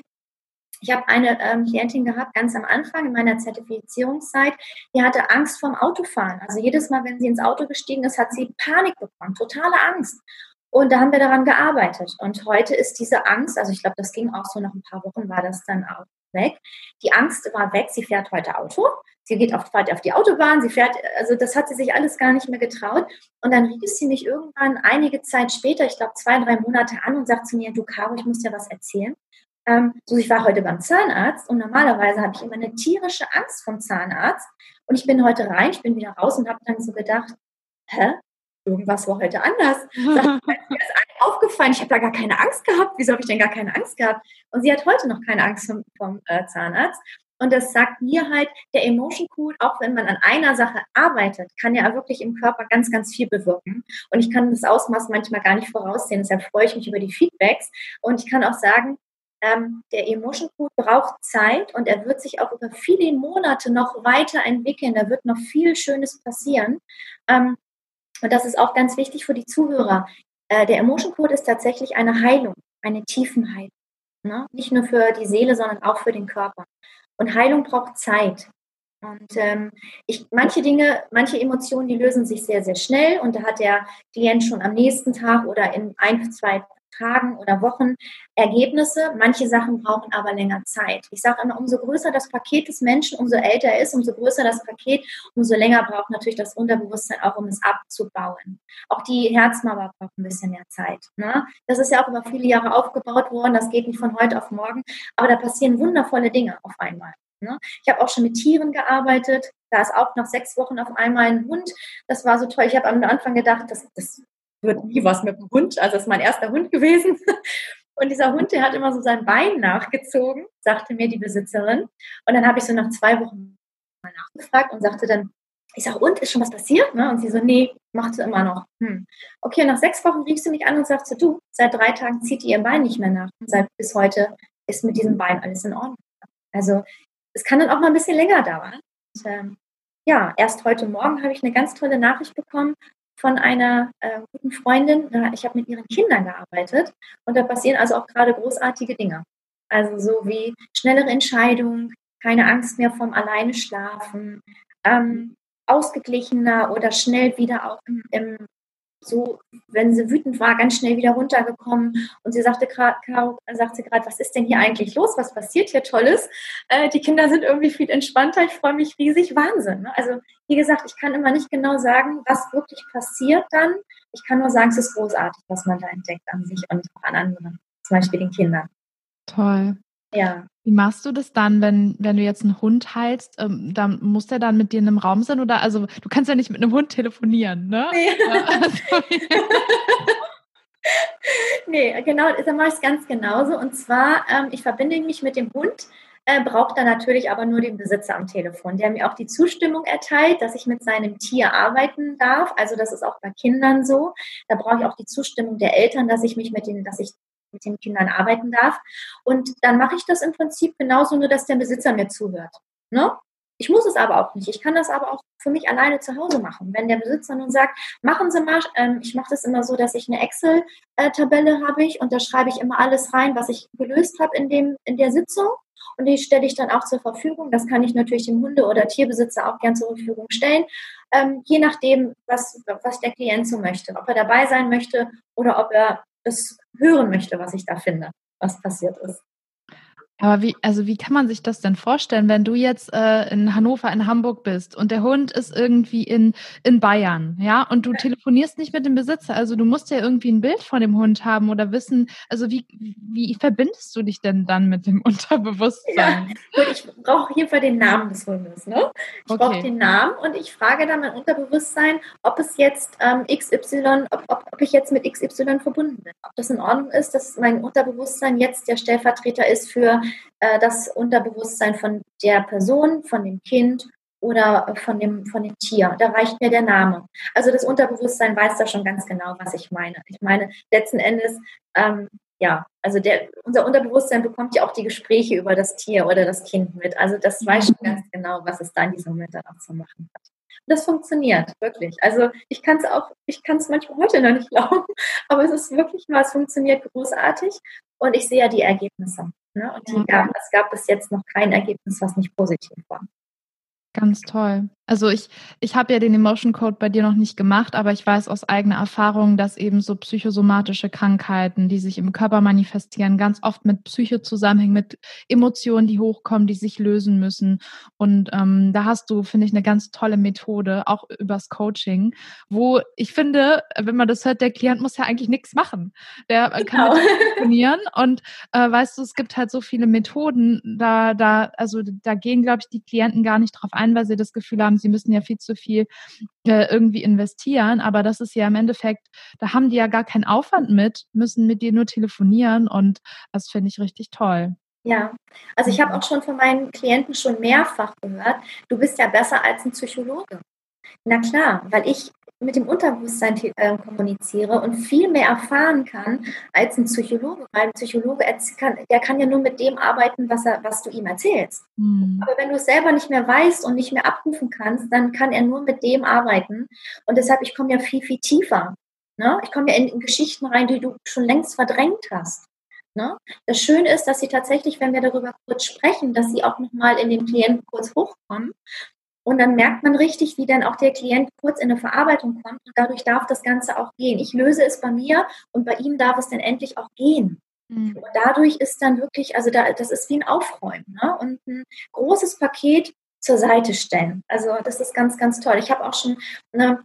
ich habe eine ähm, Klientin gehabt, ganz am Anfang in meiner Zertifizierungszeit, die hatte Angst vorm Autofahren. Also jedes Mal, wenn sie ins Auto gestiegen ist, hat sie Panik bekommen, totale Angst. Und da haben wir daran gearbeitet. Und heute ist diese Angst, also ich glaube, das ging auch so nach ein paar Wochen, war das dann auch weg. Die Angst war weg, sie fährt heute Auto. Sie geht auf, auf die Autobahn, sie fährt, also das hat sie sich alles gar nicht mehr getraut. Und dann rief sie mich irgendwann einige Zeit später, ich glaube zwei, drei Monate an und sagt zu mir, du Caro, ich muss dir was erzählen. Ähm, so, ich war heute beim Zahnarzt und normalerweise habe ich immer eine tierische Angst vom Zahnarzt. Und ich bin heute rein, ich bin wieder raus und habe dann so gedacht, hä? Irgendwas war heute anders. mir ist aufgefallen, ich habe da gar keine Angst gehabt. Wieso habe ich denn gar keine Angst gehabt? Und sie hat heute noch keine Angst vom, vom äh, Zahnarzt. Und das sagt mir halt, der Emotion Code, auch wenn man an einer Sache arbeitet, kann ja wirklich im Körper ganz, ganz viel bewirken. Und ich kann das Ausmaß manchmal gar nicht voraussehen. Deshalb freue ich mich über die Feedbacks. Und ich kann auch sagen, ähm, der Emotion Code braucht Zeit und er wird sich auch über viele Monate noch weiterentwickeln. Da wird noch viel Schönes passieren. Ähm, und das ist auch ganz wichtig für die Zuhörer. Äh, der Emotion Code ist tatsächlich eine Heilung, eine Tiefenheilung. Ne? Nicht nur für die Seele, sondern auch für den Körper. Und Heilung braucht Zeit. Und ähm, ich, manche Dinge, manche Emotionen, die lösen sich sehr, sehr schnell und da hat der Klient schon am nächsten Tag oder in ein, zwei Tagen oder Wochen Ergebnisse. Manche Sachen brauchen aber länger Zeit. Ich sage immer, umso größer das Paket des Menschen, umso älter er ist, umso größer das Paket, umso länger braucht natürlich das Unterbewusstsein auch, um es abzubauen. Auch die Herzmauer braucht ein bisschen mehr Zeit. Ne? Das ist ja auch über viele Jahre aufgebaut worden. Das geht nicht von heute auf morgen. Aber da passieren wundervolle Dinge auf einmal. Ne? Ich habe auch schon mit Tieren gearbeitet. Da ist auch nach sechs Wochen auf einmal ein Hund. Das war so toll. Ich habe am Anfang gedacht, das, das wird nie was mit dem Hund. Also das ist mein erster Hund gewesen. Und dieser Hund, der hat immer so sein Bein nachgezogen, sagte mir die Besitzerin. Und dann habe ich so nach zwei Wochen mal nachgefragt und sagte dann, ich sage, und ist schon was passiert? Ne? Und sie so, nee, macht sie immer noch. Hm. Okay, nach sechs Wochen rief sie mich an und sagte, du, seit drei Tagen zieht ihr Bein nicht mehr nach. Und seit bis heute ist mit diesem Bein alles in Ordnung. Also es kann dann auch mal ein bisschen länger dauern. Und, ähm, ja, erst heute Morgen habe ich eine ganz tolle Nachricht bekommen von einer äh, guten Freundin. Ich habe mit ihren Kindern gearbeitet und da passieren also auch gerade großartige Dinge. Also so wie schnellere Entscheidungen, keine Angst mehr vom Alleine schlafen, ähm, ausgeglichener oder schnell wieder auch im, im so, wenn sie wütend war, ganz schnell wieder runtergekommen. Und sie sagte gerade, gerade, was ist denn hier eigentlich los? Was passiert hier Tolles? Äh, die Kinder sind irgendwie viel entspannter. Ich freue mich riesig. Wahnsinn. Ne? Also, wie gesagt, ich kann immer nicht genau sagen, was wirklich passiert dann. Ich kann nur sagen, es ist großartig, was man da entdeckt an sich und auch an anderen, zum Beispiel den Kindern. Toll. Ja. Wie machst du das dann, wenn, wenn du jetzt einen Hund heilst? Ähm, dann muss der dann mit dir in einem Raum sein? Oder also du kannst ja nicht mit einem Hund telefonieren, ne? Nee, also, nee genau, dann mache ich es ganz genauso. Und zwar, ähm, ich verbinde mich mit dem Hund, äh, braucht dann natürlich aber nur den Besitzer am Telefon, der mir auch die Zustimmung erteilt, dass ich mit seinem Tier arbeiten darf. Also das ist auch bei Kindern so. Da brauche ich auch die Zustimmung der Eltern, dass ich mich mit denen, dass ich mit den Kindern arbeiten darf. Und dann mache ich das im Prinzip genauso, nur dass der Besitzer mir zuhört. Ne? Ich muss es aber auch nicht. Ich kann das aber auch für mich alleine zu Hause machen. Wenn der Besitzer nun sagt, machen Sie mal, ähm, ich mache das immer so, dass ich eine Excel-Tabelle habe ich und da schreibe ich immer alles rein, was ich gelöst habe in, dem, in der Sitzung. Und die stelle ich dann auch zur Verfügung. Das kann ich natürlich dem Hunde- oder Tierbesitzer auch gern zur Verfügung stellen. Ähm, je nachdem, was, was der Klient so möchte. Ob er dabei sein möchte oder ob er es hören möchte, was ich da finde, was passiert ist. Aber wie, also wie kann man sich das denn vorstellen, wenn du jetzt äh, in Hannover, in Hamburg bist und der Hund ist irgendwie in, in Bayern, ja, und du telefonierst nicht mit dem Besitzer, also du musst ja irgendwie ein Bild von dem Hund haben oder wissen, also wie, wie verbindest du dich denn dann mit dem Unterbewusstsein? Ja, ich brauche auf jeden Fall den Namen des Hundes, ne? Ich okay. brauche den Namen und ich frage dann mein Unterbewusstsein, ob es jetzt ähm, XY, ob, ob, ob ich jetzt mit XY verbunden bin, ob das in Ordnung ist, dass mein Unterbewusstsein jetzt der Stellvertreter ist für äh, das Unterbewusstsein von der Person, von dem Kind oder von dem, von dem Tier. Da reicht mir der Name. Also das Unterbewusstsein weiß da schon ganz genau, was ich meine. Ich meine, letzten Endes, ähm, ja, also der, unser Unterbewusstsein bekommt ja auch die Gespräche über das Tier oder das Kind mit. Also das weiß schon ganz genau, was es da in diesem Moment dann auch zu machen hat. Und das funktioniert wirklich. Also ich kann es auch, ich kann es manchmal heute noch nicht glauben, aber es ist wirklich mal, es funktioniert großartig und ich sehe ja die Ergebnisse. Ne? Und die gab, es gab bis jetzt noch kein Ergebnis, was nicht positiv war. Ganz toll. Also ich, ich habe ja den Emotion Code bei dir noch nicht gemacht, aber ich weiß aus eigener Erfahrung, dass eben so psychosomatische Krankheiten, die sich im Körper manifestieren, ganz oft mit Psyche zusammenhängen, mit Emotionen, die hochkommen, die sich lösen müssen. Und ähm, da hast du, finde ich, eine ganz tolle Methode, auch übers Coaching, wo ich finde, wenn man das hört, der Klient muss ja eigentlich nichts machen. Der genau. kann funktionieren. Und äh, weißt du, es gibt halt so viele Methoden, da, da, also da gehen, glaube ich, die Klienten gar nicht drauf ein, weil sie das Gefühl haben, haben, sie müssen ja viel zu viel äh, irgendwie investieren, aber das ist ja im Endeffekt, da haben die ja gar keinen Aufwand mit, müssen mit dir nur telefonieren und das finde ich richtig toll. Ja, also ich habe auch schon von meinen Klienten schon mehrfach gehört, du bist ja besser als ein Psychologe. Na klar, weil ich mit dem Unterbewusstsein äh, kommuniziere und viel mehr erfahren kann als ein Psychologe, weil ein Psychologe kann, der kann ja nur mit dem arbeiten, was, er, was du ihm erzählst. Mhm. Aber wenn du es selber nicht mehr weißt und nicht mehr abrufen kannst, dann kann er nur mit dem arbeiten. Und deshalb, ich komme ja viel, viel tiefer. Ne? Ich komme ja in, in Geschichten rein, die du schon längst verdrängt hast. Ne? Das Schöne ist, dass sie tatsächlich, wenn wir darüber kurz sprechen, dass sie auch nochmal in den Klienten kurz hochkommen. Und dann merkt man richtig, wie dann auch der Klient kurz in eine Verarbeitung kommt. Und dadurch darf das Ganze auch gehen. Ich löse es bei mir und bei ihm darf es dann endlich auch gehen. Mhm. Und dadurch ist dann wirklich, also da, das ist wie ein Aufräumen ne? und ein großes Paket zur Seite stellen. Also das ist ganz, ganz toll. Ich habe auch schon eine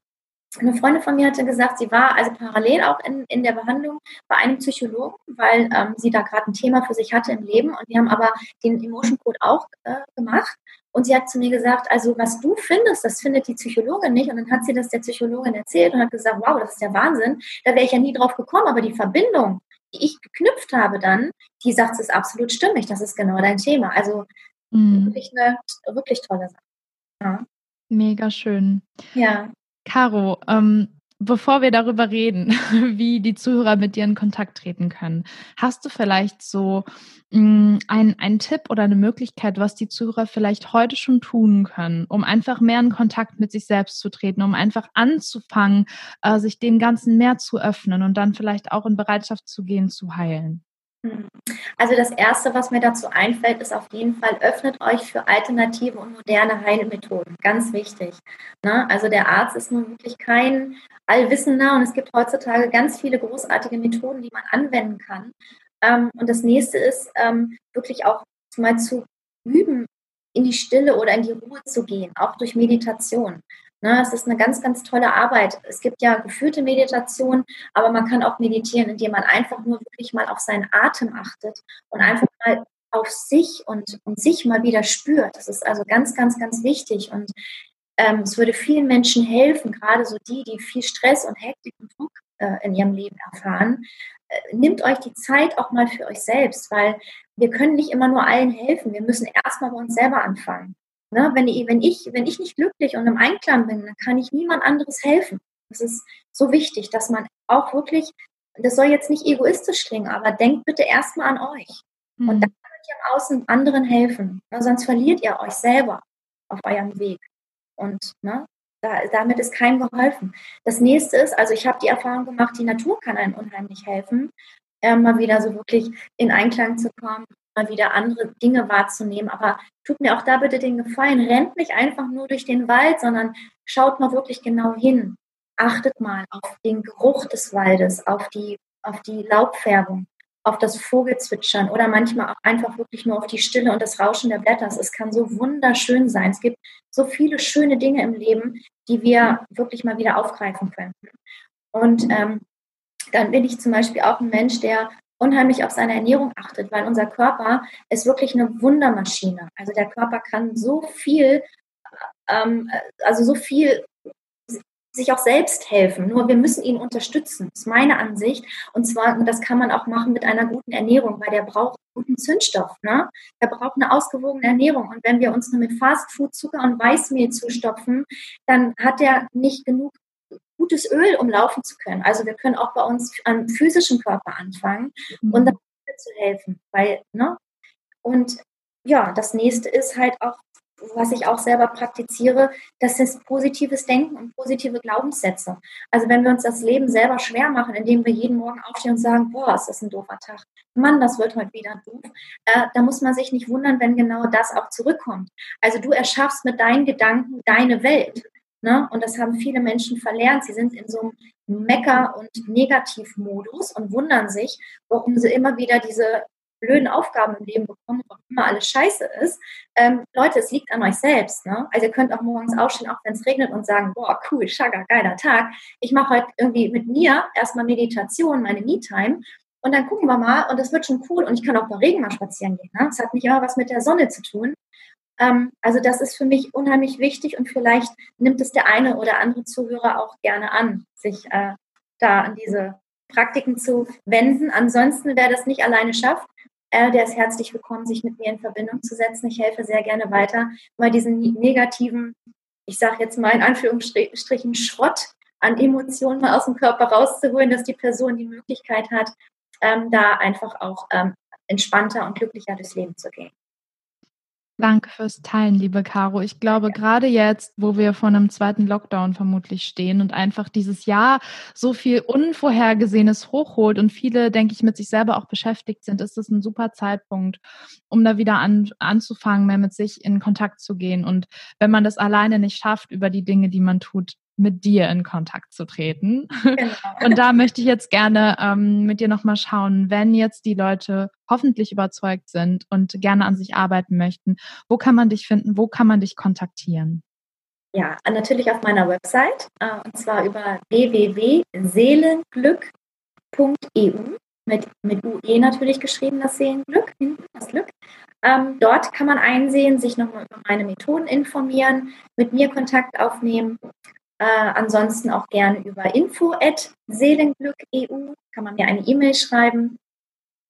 eine Freundin von mir hatte gesagt, sie war also parallel auch in, in der Behandlung bei einem Psychologen, weil ähm, sie da gerade ein Thema für sich hatte im Leben. Und wir haben aber den Emotion Code auch äh, gemacht. Und sie hat zu mir gesagt, also was du findest, das findet die Psychologin nicht. Und dann hat sie das der Psychologin erzählt und hat gesagt, wow, das ist der Wahnsinn. Da wäre ich ja nie drauf gekommen. Aber die Verbindung, die ich geknüpft habe dann, die sagt, es ist absolut stimmig. Das ist genau dein Thema. Also mhm. wirklich eine wirklich tolle Sache. Ja. Mega schön. Ja. Caro, ähm, bevor wir darüber reden, wie die Zuhörer mit dir in Kontakt treten können, hast du vielleicht so mh, mm, einen Tipp oder eine Möglichkeit, was die Zuhörer vielleicht heute schon tun können, um einfach mehr in Kontakt mit sich selbst zu treten, um einfach anzufangen, äh, sich dem Ganzen mehr zu öffnen und dann vielleicht auch in Bereitschaft zu gehen, zu heilen? Also das Erste, was mir dazu einfällt, ist auf jeden Fall, öffnet euch für alternative und moderne Heilmethoden. Ganz wichtig. Ne? Also der Arzt ist nun wirklich kein Allwissender und es gibt heutzutage ganz viele großartige Methoden, die man anwenden kann. Ähm, und das Nächste ist ähm, wirklich auch mal zu üben, in die Stille oder in die Ruhe zu gehen, auch durch Meditation. Ne, es ist eine ganz, ganz tolle Arbeit. Es gibt ja geführte Meditation, aber man kann auch meditieren, indem man einfach nur wirklich mal auf seinen Atem achtet und einfach mal auf sich und, und sich mal wieder spürt. Das ist also ganz, ganz, ganz wichtig. Und ähm, es würde vielen Menschen helfen, gerade so die, die viel Stress und Hektik und Druck äh, in ihrem Leben erfahren. Äh, nimmt euch die Zeit auch mal für euch selbst, weil wir können nicht immer nur allen helfen. Wir müssen erstmal bei uns selber anfangen. Ne? Wenn, ich, wenn, ich, wenn ich nicht glücklich und im Einklang bin, dann kann ich niemand anderes helfen. Das ist so wichtig, dass man auch wirklich, das soll jetzt nicht egoistisch klingen, aber denkt bitte erstmal an euch. Mhm. Und dann könnt ihr im Außen anderen helfen. Ne? Sonst verliert ihr euch selber auf eurem Weg. Und ne, da, damit ist keinem geholfen. Das nächste ist, also ich habe die Erfahrung gemacht, die Natur kann einem unheimlich helfen, äh, mal wieder so wirklich in Einklang zu kommen mal wieder andere Dinge wahrzunehmen. Aber tut mir auch da bitte den Gefallen, rennt nicht einfach nur durch den Wald, sondern schaut mal wirklich genau hin. Achtet mal auf den Geruch des Waldes, auf die, auf die Laubfärbung, auf das Vogelzwitschern oder manchmal auch einfach wirklich nur auf die Stille und das Rauschen der Blätter. Es kann so wunderschön sein. Es gibt so viele schöne Dinge im Leben, die wir wirklich mal wieder aufgreifen könnten. Und ähm, dann bin ich zum Beispiel auch ein Mensch, der unheimlich auf seine Ernährung achtet, weil unser Körper ist wirklich eine Wundermaschine. Also der Körper kann so viel, ähm, also so viel sich auch selbst helfen. Nur wir müssen ihn unterstützen. Ist meine Ansicht. Und zwar, das kann man auch machen mit einer guten Ernährung, weil der braucht guten Zündstoff. Ne? Der braucht eine ausgewogene Ernährung. Und wenn wir uns nur mit Fastfood, Zucker und Weißmehl zustopfen, dann hat er nicht genug gutes Öl, um laufen zu können. Also wir können auch bei uns am physischen Körper anfangen mhm. und dann zu helfen. Weil, ne? Und ja, das nächste ist halt auch, was ich auch selber praktiziere, das ist positives Denken und positive Glaubenssätze. Also wenn wir uns das Leben selber schwer machen, indem wir jeden Morgen aufstehen und sagen, boah, ist das ein doofer Tag. Mann, das wird heute wieder doof. Äh, da muss man sich nicht wundern, wenn genau das auch zurückkommt. Also du erschaffst mit deinen Gedanken deine Welt. Ne? Und das haben viele Menschen verlernt. Sie sind in so einem Mecker- und Negativmodus und wundern sich, warum sie immer wieder diese blöden Aufgaben im Leben bekommen, warum immer alles scheiße ist. Ähm, Leute, es liegt an euch selbst. Ne? Also ihr könnt auch morgens aufstehen, auch wenn es regnet und sagen, boah, cool, schagger, geiler Tag. Ich mache heute irgendwie mit mir erstmal Meditation, meine Me-Time. Und dann gucken wir mal und das wird schon cool und ich kann auch bei Regen mal spazieren gehen. Ne? Das hat nicht immer was mit der Sonne zu tun. Ähm, also das ist für mich unheimlich wichtig und vielleicht nimmt es der eine oder andere Zuhörer auch gerne an, sich äh, da an diese Praktiken zu wenden. Ansonsten, wer das nicht alleine schafft, äh, der ist herzlich willkommen, sich mit mir in Verbindung zu setzen. Ich helfe sehr gerne weiter, mal diesen negativen, ich sage jetzt mal in Anführungsstrichen Schrott an Emotionen mal aus dem Körper rauszuholen, dass die Person die Möglichkeit hat, ähm, da einfach auch ähm, entspannter und glücklicher durchs Leben zu gehen. Danke fürs Teilen, liebe Caro. Ich glaube, ja. gerade jetzt, wo wir vor einem zweiten Lockdown vermutlich stehen und einfach dieses Jahr so viel Unvorhergesehenes hochholt und viele, denke ich, mit sich selber auch beschäftigt sind, ist es ein super Zeitpunkt, um da wieder an, anzufangen, mehr mit sich in Kontakt zu gehen. Und wenn man das alleine nicht schafft über die Dinge, die man tut, mit dir in Kontakt zu treten. Genau. Und da möchte ich jetzt gerne ähm, mit dir nochmal schauen, wenn jetzt die Leute hoffentlich überzeugt sind und gerne an sich arbeiten möchten, wo kann man dich finden, wo kann man dich kontaktieren? Ja, natürlich auf meiner Website äh, und zwar über www.seelenglück.eu mit, mit UE natürlich geschrieben, das Seelenglück, hinten das Glück. Ähm, dort kann man einsehen, sich nochmal über meine Methoden informieren, mit mir Kontakt aufnehmen äh, ansonsten auch gerne über info.seelenglück.eu kann man mir eine E-Mail schreiben.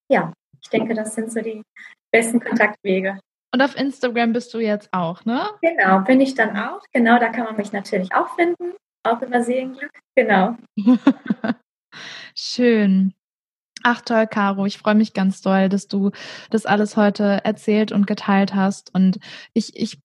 Ja, ich denke, das sind so die besten Kontaktwege. Und auf Instagram bist du jetzt auch, ne? Genau, bin ich dann auch. Genau, da kann man mich natürlich auch finden. Auch über Seelenglück. Genau. Schön. Ach toll, Caro, ich freue mich ganz doll, dass du das alles heute erzählt und geteilt hast. Und ich, ich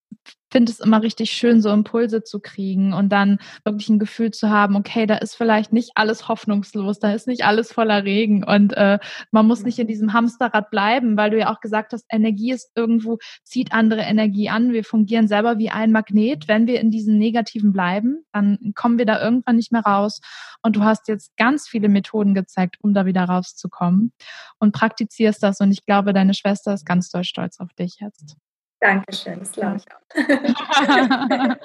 finde es immer richtig schön, so Impulse zu kriegen und dann wirklich ein Gefühl zu haben, okay, da ist vielleicht nicht alles hoffnungslos, da ist nicht alles voller Regen und äh, man muss nicht in diesem Hamsterrad bleiben, weil du ja auch gesagt hast, Energie ist irgendwo, zieht andere Energie an. Wir fungieren selber wie ein Magnet. Wenn wir in diesem Negativen bleiben, dann kommen wir da irgendwann nicht mehr raus. Und du hast jetzt ganz viele Methoden gezeigt, um da wieder rauszukommen und praktizierst das. Und ich glaube, deine Schwester ist ganz doll stolz auf dich jetzt. Dankeschön, das glaube ich auch.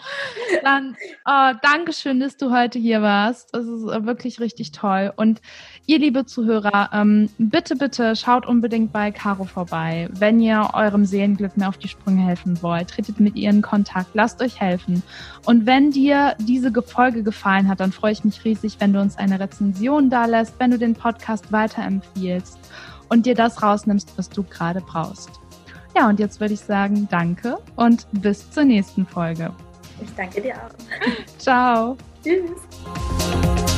Dann, oh, Dankeschön, dass du heute hier warst. Das ist äh, wirklich richtig toll. Und ihr, liebe Zuhörer, ähm, bitte, bitte schaut unbedingt bei Caro vorbei. Wenn ihr eurem Seelenglück mehr auf die Sprünge helfen wollt, tretet mit ihr in Kontakt, lasst euch helfen. Und wenn dir diese Folge gefallen hat, dann freue ich mich riesig, wenn du uns eine Rezension da lässt, wenn du den Podcast weiterempfiehlst und dir das rausnimmst, was du gerade brauchst. Ja, und jetzt würde ich sagen, danke und bis zur nächsten Folge. Ich danke dir auch. Ciao. Tschüss.